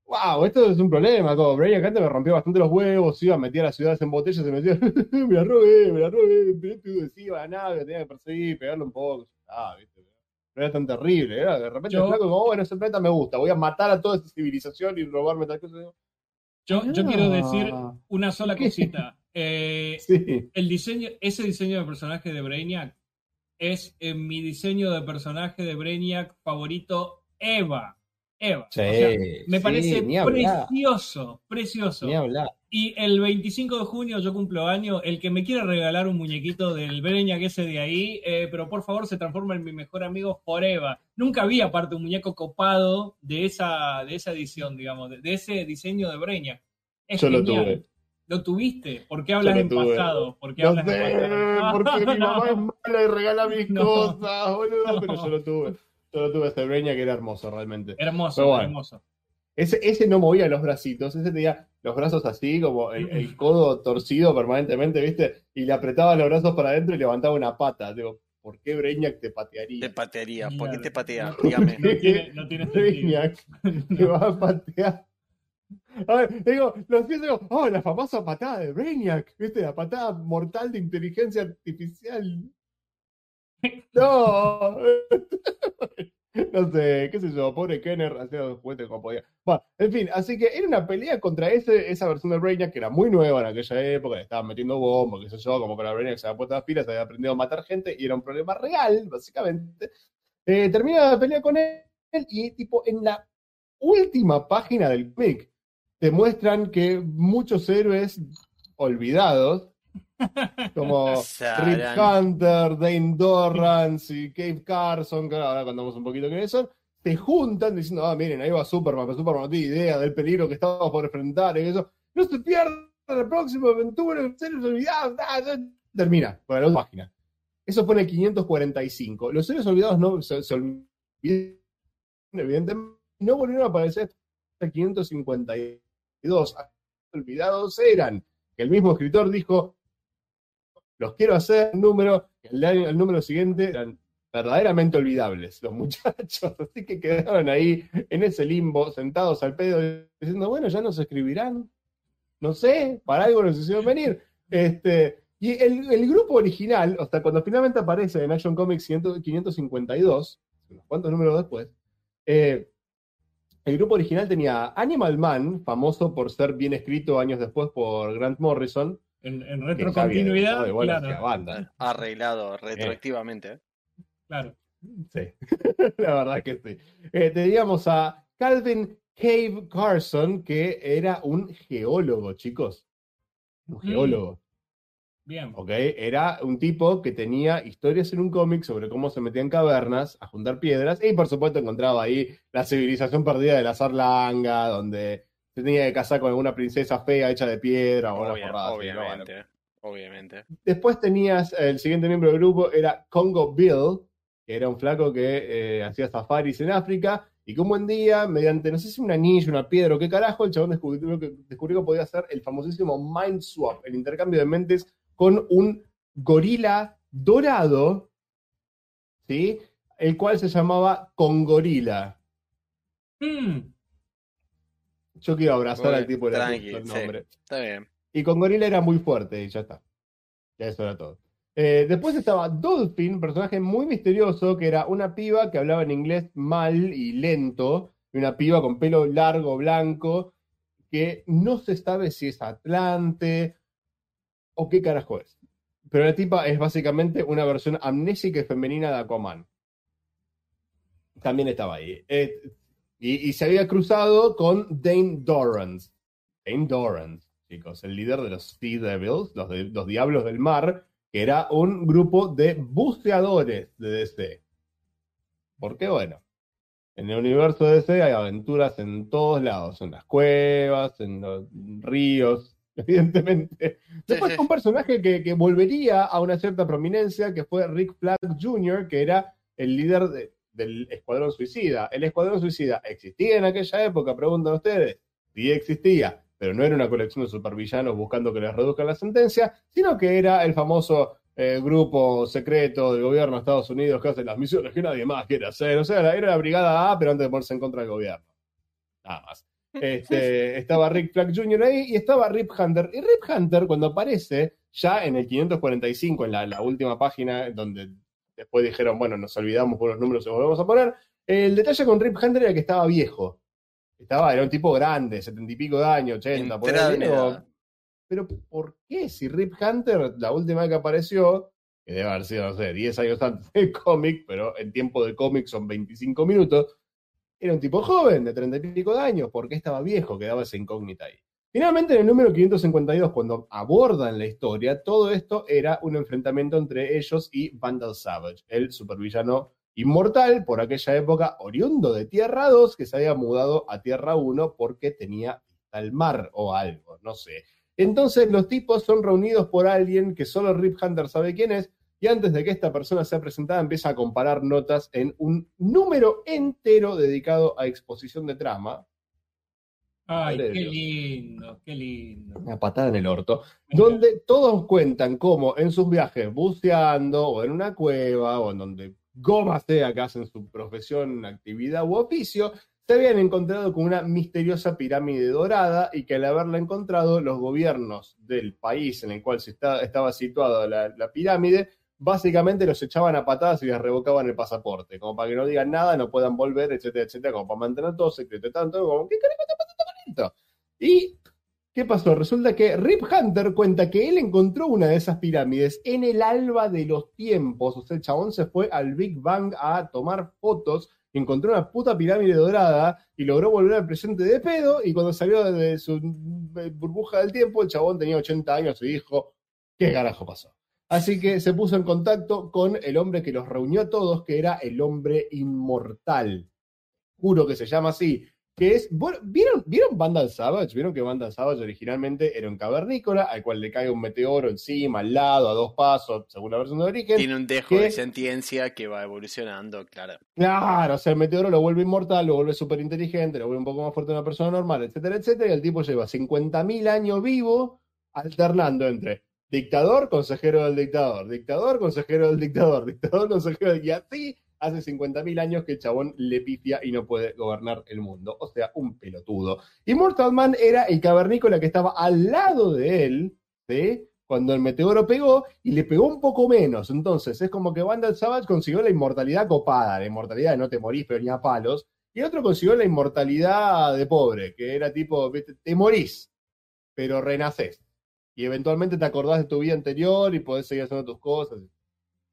Wow, esto es un problema. Como Brainiac antes me rompió bastante los huevos, iba, metía las ciudades en botellas, se metía, me la robé, me la robé, pelotudo, sí, iba a la nave, tenía que perseguir, pegarle un poco. Ah, viste, no era tan terrible, era de repente Yo- flaco como, bueno, ese planeta me gusta, voy a matar a toda esta civilización y robarme tal cosa. Yo, yo Ah. quiero decir una sola cosita. Eh, Sí. el diseño, ese diseño de personaje de Brainiac es eh, mi diseño de personaje de Brainiac favorito, Eva. Eva. O sea, me sí, parece precioso, precioso. Y el 25 de junio yo cumplo año. El que me quiera regalar un muñequito del Brainiac ese de ahí, eh, pero por favor se transforma en mi mejor amigo Forever. Nunca vi aparte un muñeco copado de esa, de esa edición, digamos, de, de ese diseño de Brainiac. Es Yo lo tuve. ¿Lo tuviste? ¿Por qué hablas en tuve. pasado? ¿Por qué No hablas en sé, pasado? porque mi mamá es mala y regala mis No. cosas, boludo, No. pero yo lo tuve. Yo lo tuve ese Brainiac que era hermoso realmente. Hermoso, bueno. hermoso. Ese, ese no movía los bracitos, ese tenía los brazos así, como el, el codo torcido permanentemente, ¿viste? Y le apretaba los brazos para adentro y levantaba una pata. Digo, ¿por qué Brainiac te patearía? Te patearía. ¿Por qué te patea? Dígame. No tiene, no tiene sentido. Brainiac te va a patear. A ver, digo, lo siento, digo, oh, la famosa patada de Brainiac, ¿viste? La patada mortal de inteligencia artificial. No. No sé, qué sé yo, pobre Kenner hacía los juguetes como podía. Bueno, en fin, así que era una pelea contra ese, esa versión de Brainiac que era muy nueva en aquella época, le estaban metiendo bombas, qué sé yo, como para Brainiac se había puesto las pilas, había aprendido a matar gente y era un problema real, básicamente. Eh, termina la pelea con él y tipo en la última página del cómic te muestran que muchos héroes olvidados, como Rip. Hunter, Dane Dorrance y Cave Carson, que ahora contamos un poquito quiénes son, se juntan diciendo, ah, miren, ahí va Superman, pero Superman no tiene idea del peligro que estamos por enfrentar y eso. No se pierdan la próxima aventura, seres olvidados. ah, ah". Termina, con la última página. Eso pone 545. Los seres olvidados no se, se olvidaron, evidentemente, no volvieron a aparecer hasta 552. Olvidados eran el mismo escritor dijo, los quiero hacer número, el, número siguiente eran verdaderamente olvidables los muchachos, así que quedaron ahí en ese limbo, sentados al pedo, diciendo, bueno, ya nos escribirán, no sé, para algo nos hicieron venir. Este, y el, el grupo original, hasta cuando finalmente aparece en Action Comics 100 552, unos cuantos números después, eh, el grupo original tenía Animal Man, famoso por ser bien escrito años después por Grant Morrison, En, en retrocontinuidad, claro, banda. Arreglado retroactivamente. ¿eh? claro. Sí, la verdad que sí. Eh, teníamos a Calvin Cave Carson, que era un geólogo, chicos. un Mm. geólogo. Bien. ¿ok? Era un tipo que tenía historias en un cómic sobre cómo se metía en cavernas a juntar piedras y por supuesto encontraba ahí la civilización perdida de la Zarlanga, donde se tenía que casar con alguna princesa fea hecha de piedra o una. Bueno. obviamente. Obviamente. Después tenías el siguiente miembro del grupo, era Congo Bill, que era un flaco que eh, hacía safaris en África, y que un buen día, mediante, no sé si un anillo, una piedra o qué carajo, el chabón descubrió que, descubrió que podía hacer el famosísimo Mind Swap, el intercambio de mentes con un gorila dorado, ¿sí? El cual se llamaba Congorila. Mm, Yo quiero abrazar Muy al tipo de la tranqui, el sí. nombre. Está bien. Y con Gorila era muy fuerte y ya está. Ya eso era todo. Eh, después estaba Dolphin, personaje muy misterioso, que era una piba que hablaba en inglés mal y lento, y una piba con pelo largo, blanco, que no se sabe si es Atlante o qué carajo es. Pero la tipa es básicamente una versión amnésica y femenina de Aquaman. También estaba ahí. Eh, y, se había cruzado con Dane Dorrance. Dane Dorrance, chicos, el líder de los Sea Devils, los, los Diablos del Mar, que era un grupo de buceadores de DC. Porque bueno, en el universo de DC hay aventuras en todos lados, en las cuevas, en los ríos, evidentemente. Después un personaje que, que volvería a una cierta prominencia, que fue Rick Flag Jr., que era el líder de- del Escuadrón Suicida. El Escuadrón Suicida existía en aquella época, preguntan ustedes. Sí existía, pero no era una colección de supervillanos buscando que les reduzcan la sentencia, sino que era el famoso eh, grupo secreto del gobierno de Estados Unidos que hace las misiones que nadie más quiere hacer. O sea, era la Brigada A, pero antes de ponerse en contra del gobierno. Nada más. Este, estaba Rick Flag Jr. ahí y estaba Rip Hunter. Y Rip Hunter, cuando aparece ya en el 545, en la, la última página, donde después dijeron, bueno, nos olvidamos por los números y volvemos a poner, el detalle con Rip Hunter era que estaba viejo. Estaba, era un tipo grande, setenta y pico de años, 80, por ahí. Pero ¿por qué? Si Rip Hunter, la última vez que apareció, que debe haber sido, no sé, 10 años antes del cómic, pero en tiempo de cómic son 25 minutos, era un tipo joven, de 30 y pico de años, ¿por qué estaba viejo? Quedaba esa incógnita ahí. Finalmente, en el número 552, cuando abordan la historia, todo esto era un enfrentamiento entre ellos y Vandal Savage, el supervillano inmortal por aquella época, oriundo de Tierra 2, que se había mudado a Tierra 1 porque tenía al mar o algo, no sé. Entonces los tipos son reunidos por alguien que solo Rip Hunter sabe quién es, y antes de que esta persona sea presentada empieza a comparar notas en un número entero dedicado a exposición de trama, Ay, Madre qué lindo, qué lindo. una patada en el orto, donde todos cuentan cómo en sus viajes buceando o en una cueva o en donde goma sea que hacen su profesión, actividad u oficio, se habían encontrado con una misteriosa pirámide dorada y que al haberla encontrado los gobiernos del país en el cual se está- estaba situada la, la pirámide básicamente los echaban a patadas y les revocaban el pasaporte, como para que no digan nada, no puedan volver, etcétera, etcétera, como para mantener todo secreto, tanto como, ¿qué? Y ¿Qué pasó? Resulta que Rip Hunter cuenta que él encontró una de esas pirámides en el alba de los tiempos. O sea, el chabón se fue al Big Bang a tomar fotos, encontró una puta pirámide dorada y logró volver al presente de pedo. Y cuando salió de su burbuja del tiempo, el chabón tenía 80 años y dijo: ¿Qué carajo pasó? Así que se puso en contacto con el hombre que los reunió a todos, que era el hombre inmortal. Juro que se llama así que es, ¿vieron, ¿vieron Vandal Savage? ¿Vieron que Vandal Savage originalmente era un cavernícola al cual le cae un meteoro encima, al lado, a dos pasos, según la versión de origen? Tiene un dejo de sentiencia que va evolucionando, claro. Claro, o sea, el meteoro lo vuelve inmortal, lo vuelve súper inteligente, lo vuelve un poco más fuerte de una persona normal, etcétera, etcétera, y el tipo lleva 50.000 años vivo alternando entre dictador, consejero del dictador, dictador, consejero del dictador, dictador, consejero del... Y así hace 50.000 años que el chabón le pifia y no puede gobernar el mundo. O sea, un pelotudo. Y Mortal Man era el cavernícola que estaba al lado de él, ¿sí? Cuando el meteoro pegó y le pegó un poco menos. Entonces, es como que Vandal Savage consiguió la inmortalidad copada, la inmortalidad de no te morís, pero ni a palos. Y otro consiguió la inmortalidad de pobre, que era tipo, te morís, pero renacés. Y eventualmente te acordás de tu vida anterior y podés seguir haciendo tus cosas.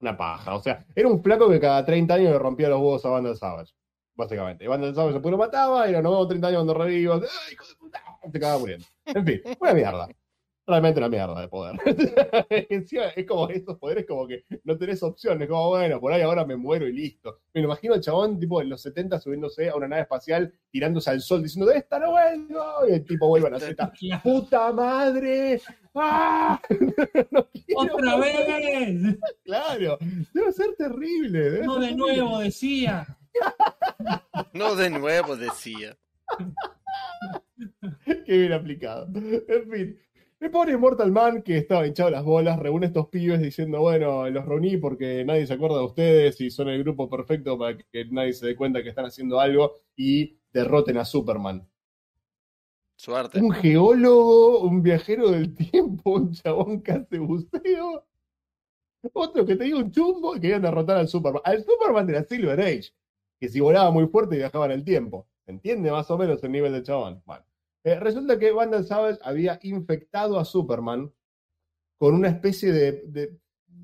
Una paja. O sea, era un flaco que cada 30 años le rompía los huevos a Vandal Savage. Básicamente. Y Vandal Savage después lo mataba y era nuevo 30 años cuando revivos. ¡Ay, hijo de puta! Se acababa muriendo. En fin, una mierda. Realmente una mierda de poder. Encima, es como estos poderes como que no tenés opciones, como bueno, por ahí ahora me muero y listo. Me lo imagino al chabón tipo en los 70 subiéndose a una nave espacial, tirándose al sol, diciendo, de esta no vuelvo, y el tipo vuelve a la Z, puta madre, ¡Ah! No ¡Otra vez! Claro, debe ser terrible. debe No ser de terrible. nuevo, decía. No de nuevo, decía. Qué bien aplicado. En fin. El pobre Mortal Man, que estaba hinchado las bolas, reúne a estos pibes diciendo, bueno, los reuní porque nadie se acuerda de ustedes y son el grupo perfecto para que nadie se dé cuenta que están haciendo algo y derroten a Superman. Suerte. Un geólogo, un viajero del tiempo, un chabón que hace buceo, otro que tenía un chumbo y querían derrotar al Superman. Al Superman de la Silver Age, que si volaba muy fuerte viajaba en el tiempo. ¿Entiende más o menos el nivel del chabón? Bueno. Eh, resulta que Vandal Savage había infectado a Superman con una especie de,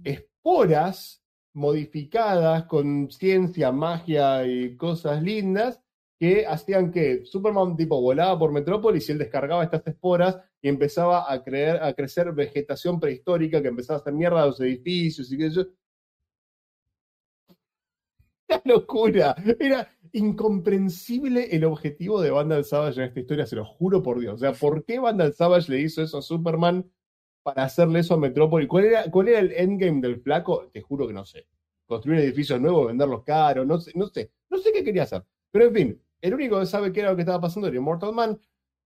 esporas modificadas con ciencia, magia y cosas lindas que hacían que Superman tipo volaba por Metrópolis y él descargaba estas esporas y empezaba a, creer, a crecer vegetación prehistórica que empezaba a hacer mierda a los edificios y que yo... ¡Una locura! Era incomprensible el objetivo de Vandal Savage en esta historia, se lo juro por Dios. O sea, ¿por qué Vandal Savage le hizo eso a Superman para hacerle eso a Metrópolis? ¿Cuál era, ¿Cuál era el endgame del flaco? Te juro que no sé. Construir edificios nuevos, venderlos caros, no sé, no sé. No sé qué quería hacer. Pero en fin, el único que sabe qué era lo que estaba pasando era Immortal Man.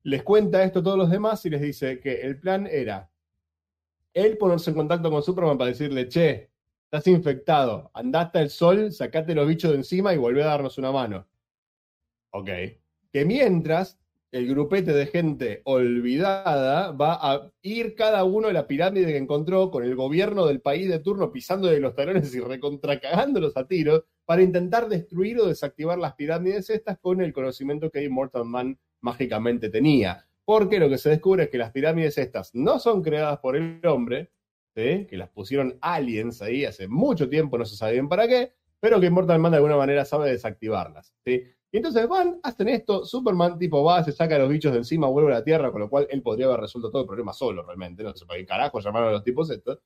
Les cuenta esto a todos los demás y les dice que el plan era él ponerse en contacto con Superman para decirle, che, estás infectado, andá hasta el sol, sacate los bichos de encima y volvé a darnos una mano. Ok. Que mientras el grupete de gente olvidada va a ir cada uno a la pirámide que encontró con el gobierno del país de turno pisándole los talones y recontracagándolos a tiros para intentar destruir o desactivar las pirámides estas con el conocimiento que Immortal Man mágicamente tenía. Porque lo que se descubre es que las pirámides estas no son creadas por el hombre, que las pusieron aliens ahí hace mucho tiempo, no se sabe bien para qué, pero que Immortal Man de alguna manera sabe desactivarlas. Y entonces van, hacen esto, Superman tipo va, se saca los bichos de encima, vuelve a la Tierra, con lo cual él podría haber resuelto todo el problema solo realmente, no sé para qué carajo llamaron a los tipos estos.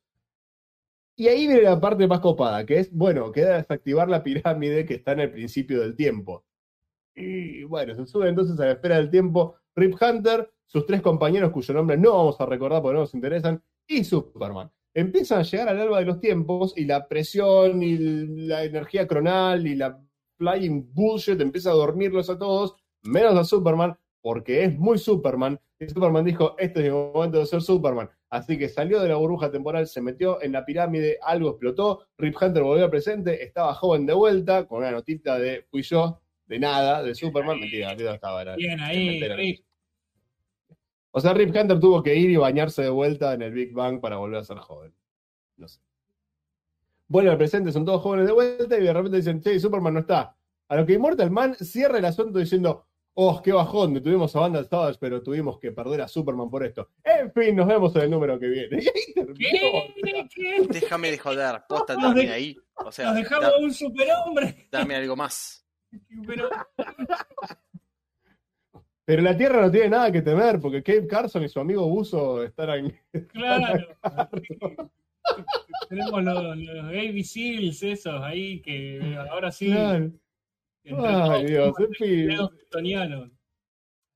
Y ahí viene la parte más copada, que es, bueno, queda desactivar la pirámide que está en el principio del tiempo. Y bueno, se sube entonces a la esfera del tiempo Rip Hunter, sus tres compañeros cuyos nombres no vamos a recordar porque no nos interesan, y Superman. Empiezan a llegar al alba de los tiempos y la presión y la energía cronal y la flying bullshit empieza a dormirlos a todos, menos a Superman, porque es muy Superman. Y Superman dijo, este es el momento de ser Superman. Así que salió de la burbuja temporal, se metió en la pirámide, algo explotó, Rip Hunter volvió al presente, estaba joven de vuelta, con una notita de fui yo, de nada, de Superman. Mentira, mentira, estaba. Era, Bien ahí. Rip. O sea, Rip Hunter tuvo que ir y bañarse de vuelta en el Big Bang para volver a ser joven. No sé. Vuelve al presente, son todos jóvenes de vuelta y de repente dicen, che, Superman no está. A lo que Immortal Man cierra el asunto diciendo, oh, qué bajón, detuvimos a Vandal Savage, pero tuvimos que perder a Superman por esto. En fin, nos vemos en el número que viene. Y ahí terminó. ¿Qué? ¿Qué? Déjame de joder, posta, dame de- ahí. O sea, Nos dejamos da- un superhombre. dame algo más. Pero, Pero la Tierra no tiene nada que temer, porque Cave Carson y su amigo Buzo estarán... claro. Tenemos los, los Baby Seals esos ahí que ahora sí. Claro. Ay, Dios, en fin. dedos kryptonianos.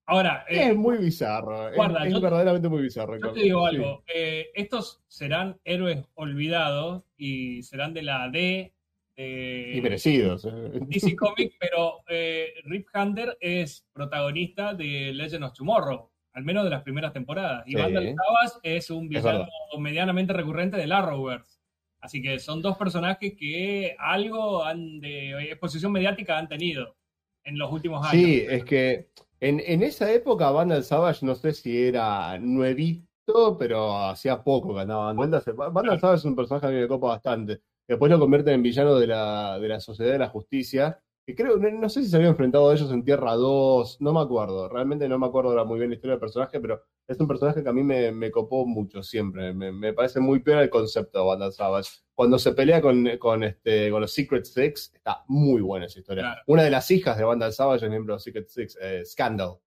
Ahora, eh, Es muy bizarro. es- guarda, es yo- verdaderamente muy bizarro. Yo te digo Sí. algo, eh, estos serán héroes olvidados y serán de la D de Y merecidos. eh. DC Comics, pero eh, Rip Hunter es protagonista de Legend of Tomorrow, al menos de las primeras temporadas. Y Sí. Vandal Savage es un villano medianamente recurrente del Arrowverse. Así que son dos personajes que algo han de exposición mediática han tenido en los últimos años. Sí, es que en, en esa época Vandal Savage no sé si era nuevito, pero hacía poco que vueltas. Vandal Savage es un personaje que me copa bastante. Después lo convierten en villano de la, de la Sociedad de la Justicia. Que creo, no, no sé si se había enfrentado a ellos en Tierra 2, no me acuerdo. Realmente no me acuerdo muy bien la historia del personaje, pero es un personaje que a mí me, me copó mucho siempre. Me, me parece muy peor el concepto de Vandal Savage. Cuando se pelea con, con, este, con los Secret Six, está muy buena esa historia. Claro. Una de las hijas de Vandal Savage, el miembro de los Secret Six, eh, Scandal.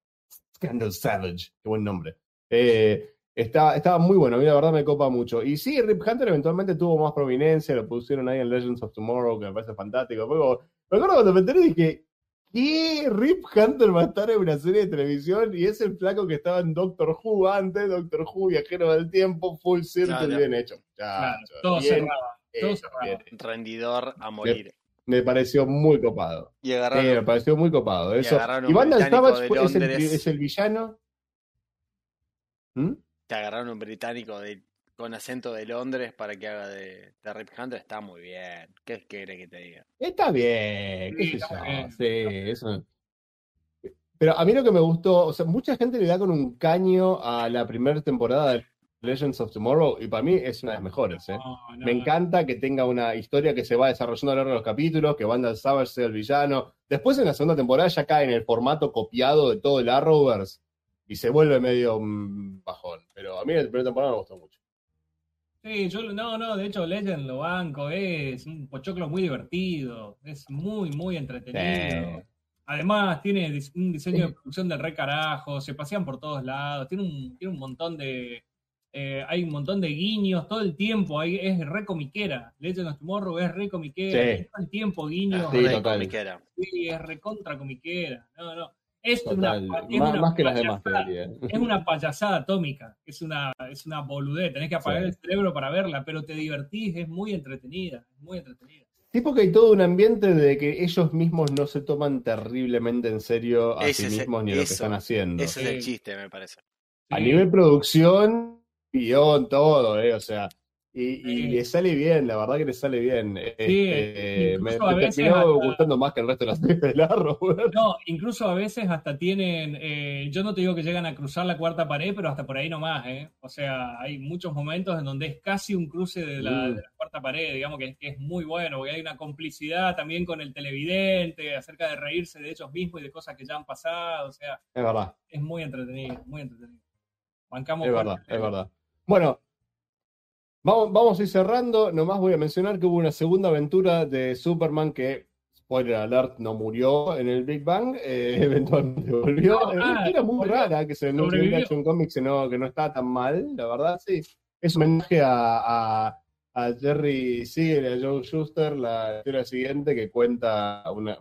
Scandal Savage, qué buen nombre. Eh, Está, estaba muy bueno, a mí la verdad me copa mucho. Y sí, Rip Hunter eventualmente tuvo más prominencia, lo pusieron ahí en Legends of Tomorrow, que me parece fantástico. Luego, me acuerdo cuando me enteré dije, ¿qué? Rip Hunter va a estar en una serie de televisión y es el flaco que estaba en Doctor Who antes, Doctor Who, Viajero del Tiempo, Full Circle, Claro. bien hecho. Claro, todo bien cerraba. Todo hecho, cerraba. Rendidor a morir. Me pareció muy copado. Y Sí, agarraron, me pareció muy copado. Eso. Y británico Savage es, el, es el villano. ¿Mm? Te agarraron un británico de, con acento de Londres para que haga de, de Rip Hunter. Está muy bien. ¿Qué quiere que te diga? Está bien, qué Sí, sé yo, bien. sí, eso. Pero a mí lo que me gustó, o sea, mucha gente le da con un caño a la primera temporada de Legends of Tomorrow y para mí es una de las mejores, ¿eh? No, no, Me encanta que tenga una historia que se va desarrollando a lo largo de los capítulos, que Vandal Savage sea el villano. Después en la segunda temporada ya cae en el formato copiado de todo el Arrowverse y se vuelve medio mm, bajón. Pero a mí la primera temporada me gustó mucho. Sí, yo no, no, de hecho Legend lo banco, es un pochoclo muy divertido, es muy, muy entretenido. Sí. Además, tiene un diseño de producción del re carajo, se pasean por todos lados, tiene un, tiene un montón de. eh, hay un montón de guiños todo el tiempo, hay, es re comiquera. Legend of Tomorrow es re comiquera, Sí. todo el tiempo guiños, Sí, total. comiquera. sí, es recontra comiquera. No, no. Es Total, una, es más, una más que las demás, te payasada. diría. Es una payasada atómica, es una, es una boludez, tenés que apagar Sí. el cerebro para verla, pero te divertís, es muy entretenida, muy entretenida. Sí, porque hay todo un ambiente de que ellos mismos no se toman terriblemente en serio a Ese sí mismos ni lo que eso, están haciendo. Ese es el chiste, me parece. A Sí. nivel producción, guion, todo, ¿eh? O sea, y, y Sí. le sale bien, la verdad que le sale bien. Este, me, me terminó hasta- gustando más que el resto de las series del Arrowverse. No, incluso a veces hasta tienen, eh, yo no te digo que llegan a cruzar la cuarta pared, pero hasta por ahí nomás, ¿eh? O sea, hay muchos momentos en donde es casi un cruce de la, Mm. de la cuarta pared, digamos que, que es muy bueno, porque hay una complicidad también con el televidente acerca de reírse de ellos mismos y de cosas que ya han pasado, o sea, Es verdad, es muy entretenido, muy entretenido. Bancamos es verdad, es verdad. Bueno, vamos, vamos a ir cerrando. Nomás voy a mencionar que hubo una segunda aventura de Superman que, spoiler alert, no murió en el Big Bang. eh, eventualmente volvió. No, Eh, ah, era muy rara que se anunció en. Action Comics que no, que no está tan mal, la verdad, sí. Es un homenaje a, a, a Jerry Siegel y a Joe Schuster, la historia siguiente que cuenta una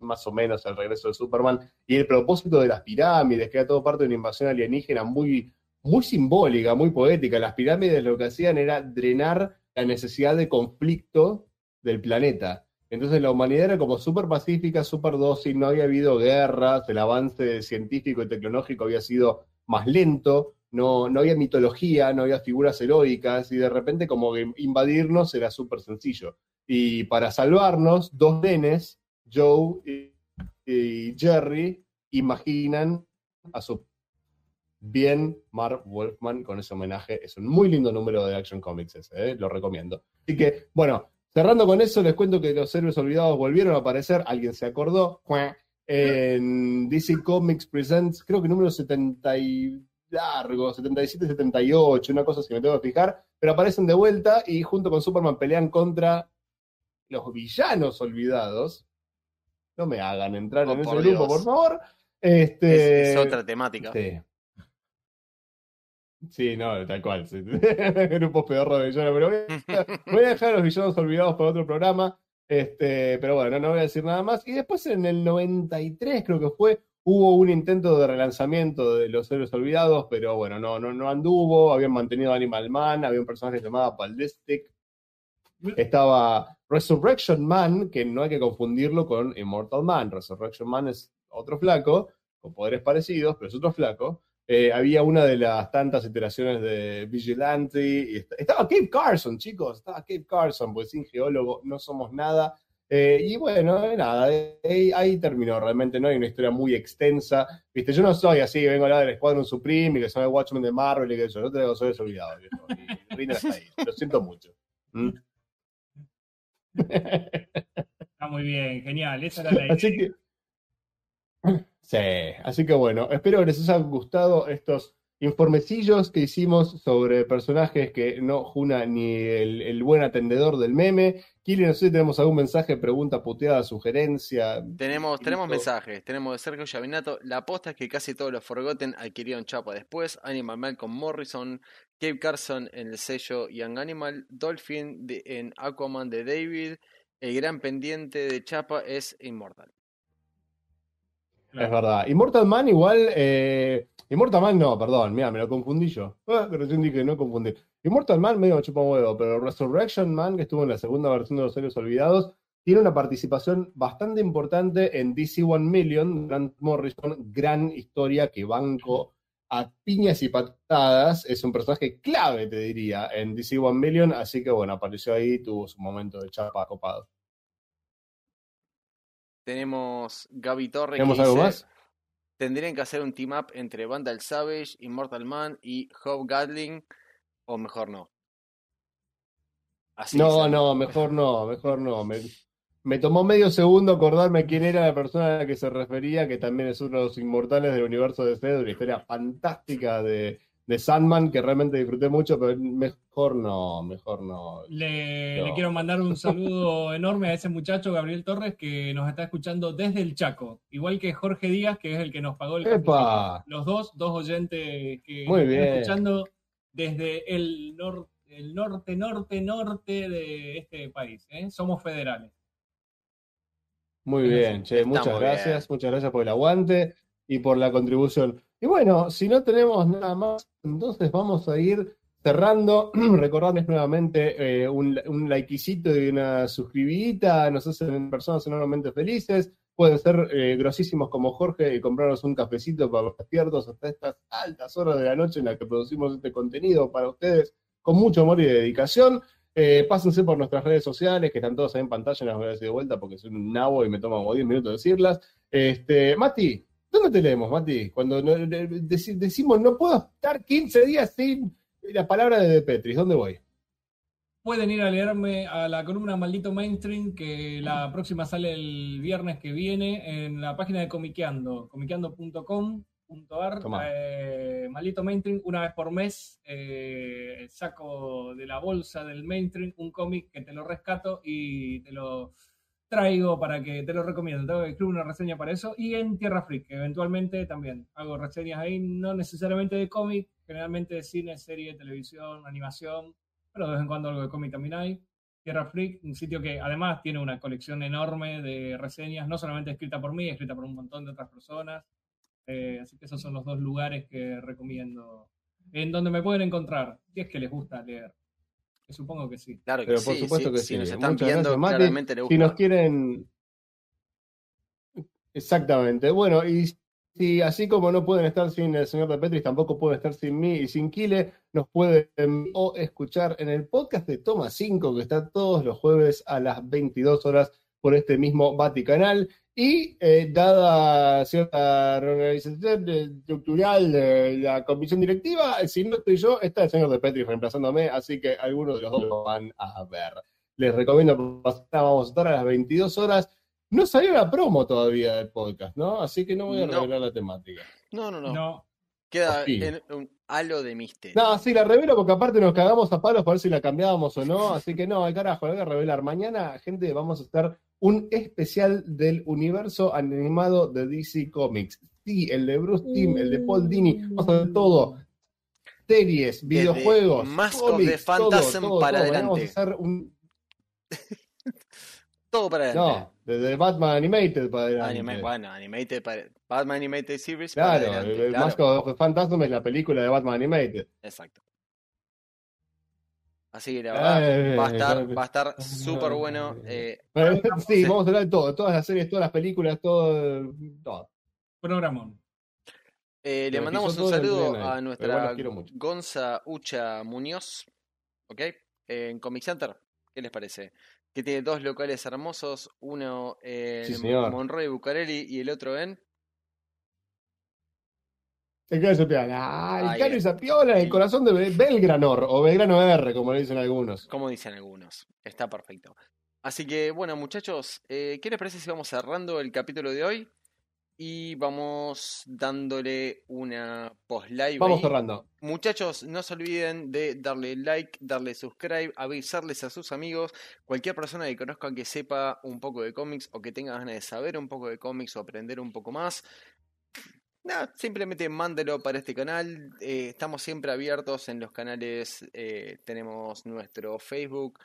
más o menos el regreso de Superman y el propósito de las pirámides, que era todo parte de una invasión alienígena muy, muy simbólica, muy poética. Las pirámides lo que hacían era drenar la necesidad de conflicto del planeta. Entonces la humanidad era como súper pacífica, súper dócil, no había habido guerras, el avance científico y tecnológico había sido más lento, no, no había mitología, no había figuras heroicas, y de repente como invadirnos era súper sencillo. Y para salvarnos, dos nenes, Joe y, y Jerry, imaginan a su bien Mark Wolfman con ese homenaje. Es un muy lindo número de Action Comics ese, ¿eh? lo recomiendo. Así que, bueno, cerrando con eso, les cuento que los héroes olvidados volvieron a aparecer, alguien se acordó, en DC Comics Presents, creo que número 70 y largo, 77, 78, una cosa así, me tengo que fijar, pero aparecen de vuelta y junto con Superman pelean contra los villanos olvidados. No me hagan entrar Oh, en ese por grupo, por favor. Este, Es, es otra temática. Sí. Sí, no, tal cual. sí. Grupos pedorros de villanos, pero voy a, voy a dejar a los villanos olvidados para otro programa. Este, pero bueno, no voy a decir nada más. Y después en el 93, creo que fue, hubo un intento de relanzamiento de los héroes olvidados, pero bueno, no, no, no anduvo. Habían mantenido Animal Man, había un personaje llamado Paldestic. Estaba Resurrection Man, que no hay que confundirlo con Immortal Man. Resurrection Man es otro flaco, con poderes parecidos, pero es otro flaco. Eh, había una de las tantas iteraciones de Vigilante. Y est- estaba Cape Carson, chicos. Estaba Cape Carson, pues sin geólogo no somos nada. Eh, y bueno, eh, nada, eh, ahí terminó. Realmente no hay una historia muy extensa. Viste, yo no soy así, vengo a hablar del Escuadrón Supreme y que soy el Watchmen de Marvel y que eso. Yo te soy desolvidado. Y está ahí. Lo siento mucho. ¿Mm? Está muy bien, genial, esa era la idea. Así que. Sí, así que bueno, espero que les haya gustado estos informecillos que hicimos sobre personajes que no juna ni el, el buen atendedor del meme, Kili, no sé si tenemos algún mensaje, pregunta, puteada, sugerencia. Tenemos, tenemos mensajes, tenemos de Sergio Llavinato. La aposta es que casi todos los Forgotten adquirieron chapa después. Animal Malcolm Morrison, Cape Carson en el sello Young Animal, Dolphin de- en Aquaman de David. El gran pendiente de chapa es Es verdad. Immortal Man igual, eh, Immortal Man no, perdón, mira, me lo confundí yo. Ah, que recién dije no confundir. Immortal Man medio me chupa un huevo, pero Resurrection Man, que estuvo en la segunda versión de Los Héroes Olvidados, tiene una participación bastante importante en DC One Million, Grant Morrison, gran historia que banco a piñas y patadas, es un personaje clave, te diría, en DC One Million, así que bueno, apareció ahí, tuvo su momento de chapa copado. Tenemos Gaby Torre que ¿Tenemos algo dice, más? Tendrían que hacer un team up entre Vandal Savage, Immortal Man y Hope Gatling, o mejor no. Así No, no, mejor no, mejor no. Me, me tomó medio segundo acordarme quién era la persona a la que se refería, que también es uno de los inmortales del universo de Fed, una historia fantástica de, de Sandman que realmente disfruté mucho, pero mejor no, mejor no. Le, No. le quiero mandar un saludo enorme a ese muchacho, Gabriel Torres, que nos está escuchando desde el Chaco. Igual que Jorge Díaz, que es el que nos pagó el. ¡Epa! Los dos, dos oyentes que Muy nos están bien. escuchando desde el, nor- el norte, norte, norte de este país. ¿eh? Somos federales. Muy bien, che, muchas gracias, bien. muchas gracias por el aguante y por la contribución. Y bueno, si no tenemos nada más, entonces vamos a ir cerrando. Recordarles nuevamente eh, un, un likecito y una suscribidita, nos hacen personas enormemente felices. Pueden ser eh, grosísimos como Jorge y comprarnos un cafecito para los despiertos hasta estas altas horas de la noche en las que producimos este contenido para ustedes con mucho amor y dedicación. Eh, pásense por nuestras redes sociales, que están todas ahí en pantalla, las voy a decir de vuelta porque soy un nabo y me toma como 10 minutos decirlas. Este, Mati, ¿dónde te leemos, Mati? Cuando decimos no puedo estar 15 días sin la palabra de De Petris, ¿dónde voy? Pueden ir a leerme a la columna Maldito Mainstream, que la próxima sale el viernes que viene en la página de Comiqueando, comiqueando.com.ar. Eh, Maldito Mainstream, una vez por mes eh, saco de la bolsa del Mainstream un cómic que te lo rescato y te lo traigo para que te lo recomiendo. Tengo que escribir una reseña para eso. Y en Tierra Freak, eventualmente también hago reseñas ahí, no necesariamente de cómic, generalmente de cine, serie, televisión, animación pero de vez en cuando algo de cómic también hay. Tierra Freak, un sitio que además tiene una colección enorme de reseñas, no solamente escrita por mí, escrita por un montón de otras personas. Eh, así que esos son los dos lugares que recomiendo. En donde me pueden encontrar, si es que les gusta leer. Supongo que sí. Claro que Pero por sí, supuesto sí, que si sí. nos están Muchas viendo, gracias, claramente les Si nos gusta. quieren. Exactamente. Bueno, y si así como no pueden estar sin el señor de Petris, tampoco pueden estar sin mí y sin Kile, nos pueden o escuchar en el podcast de Toma 5, que está todos los jueves a las 22 horas por este mismo Vaticanal. Y eh, dada cierta reorganización estructural de la comisión directiva, si no estoy yo, está el señor de Petris reemplazándome, así que algunos de los dos lo van a ver. Les recomiendo pasar, vamos a estar a las 22 horas. No salió la promo todavía del podcast, ¿no? Así que no voy a No. revelar la temática. No, no, no. No, Queda Sí. en un halo de misterio. No, sí, la revelo porque aparte nos cagamos a palos para ver si la cambiábamos o no. Así que no, al carajo, la voy a revelar. Mañana, gente, vamos a hacer un especial del universo animado de DC Comics. Sí, el de Bruce Timm, el de Paul Dini, vamos a ver todo. Series, videojuegos, cómics, the Phantasm todo, todo, para todo. Mañana Vamos adelante. a hacer un... Todo para adelante. No, desde Batman Animated para adelante. Anime- bueno, animated para, Batman Animated Series para Claro, adelante. el claro. Mask of the Phantasm es la película de Batman Animated. Exacto. Así que la verdad, Eh, va a estar, eh, va a estar súper bueno. eh, sí, vamos a hablar de todo, todas las series, todas las películas, todo, todo. programón. eh, le mandamos un el saludo a nuestra. Gonza Ucha Muñoz, ¿ok? En Comic Center, ¿qué les parece? Que tiene dos locales hermosos, uno en Sí. Monroe y Bucareli y el otro en... El Cano Zapiola, ah, el Cano y es. Zapiola, el corazón de Be- Belgranor, o Belgrano R, como le dicen algunos. como dicen algunos. Está perfecto. Así que, bueno, muchachos, eh, ¿qué les parece si vamos cerrando el capítulo de hoy? Y vamos dándole una post-live. Vamos ahí. cerrando. Muchachos, no se olviden de darle like, darle subscribe, avisarles a sus amigos, cualquier persona que conozcan que sepa un poco de cómics o que tenga ganas de saber un poco de cómics o aprender un poco más. Nada, simplemente mándelo para este canal. eh, estamos siempre abiertos en los canales. eh, tenemos nuestro Facebook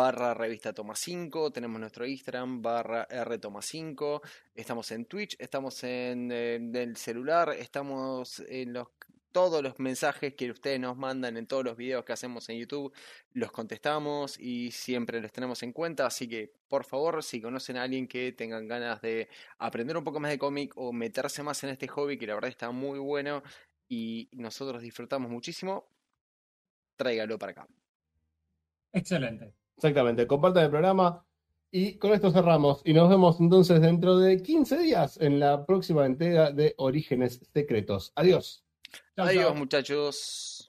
barra revista Toma 5, tenemos nuestro Instagram barra R Toma 5, estamos en Twitch, estamos en, el celular, estamos en los todos los mensajes que ustedes nos mandan en todos los videos que hacemos en YouTube, los contestamos y siempre los tenemos en cuenta. Así que, por favor, si conocen a alguien que tengan ganas de aprender un poco más de cómic o meterse más en este hobby, que la verdad está muy bueno y nosotros disfrutamos muchísimo, tráigalo para acá. Excelente. Exactamente. Compartan el programa. Y con esto cerramos. Y nos vemos entonces dentro de 15 días en la próxima entrega de Orígenes Secretos. Adiós. Adiós, muchachos.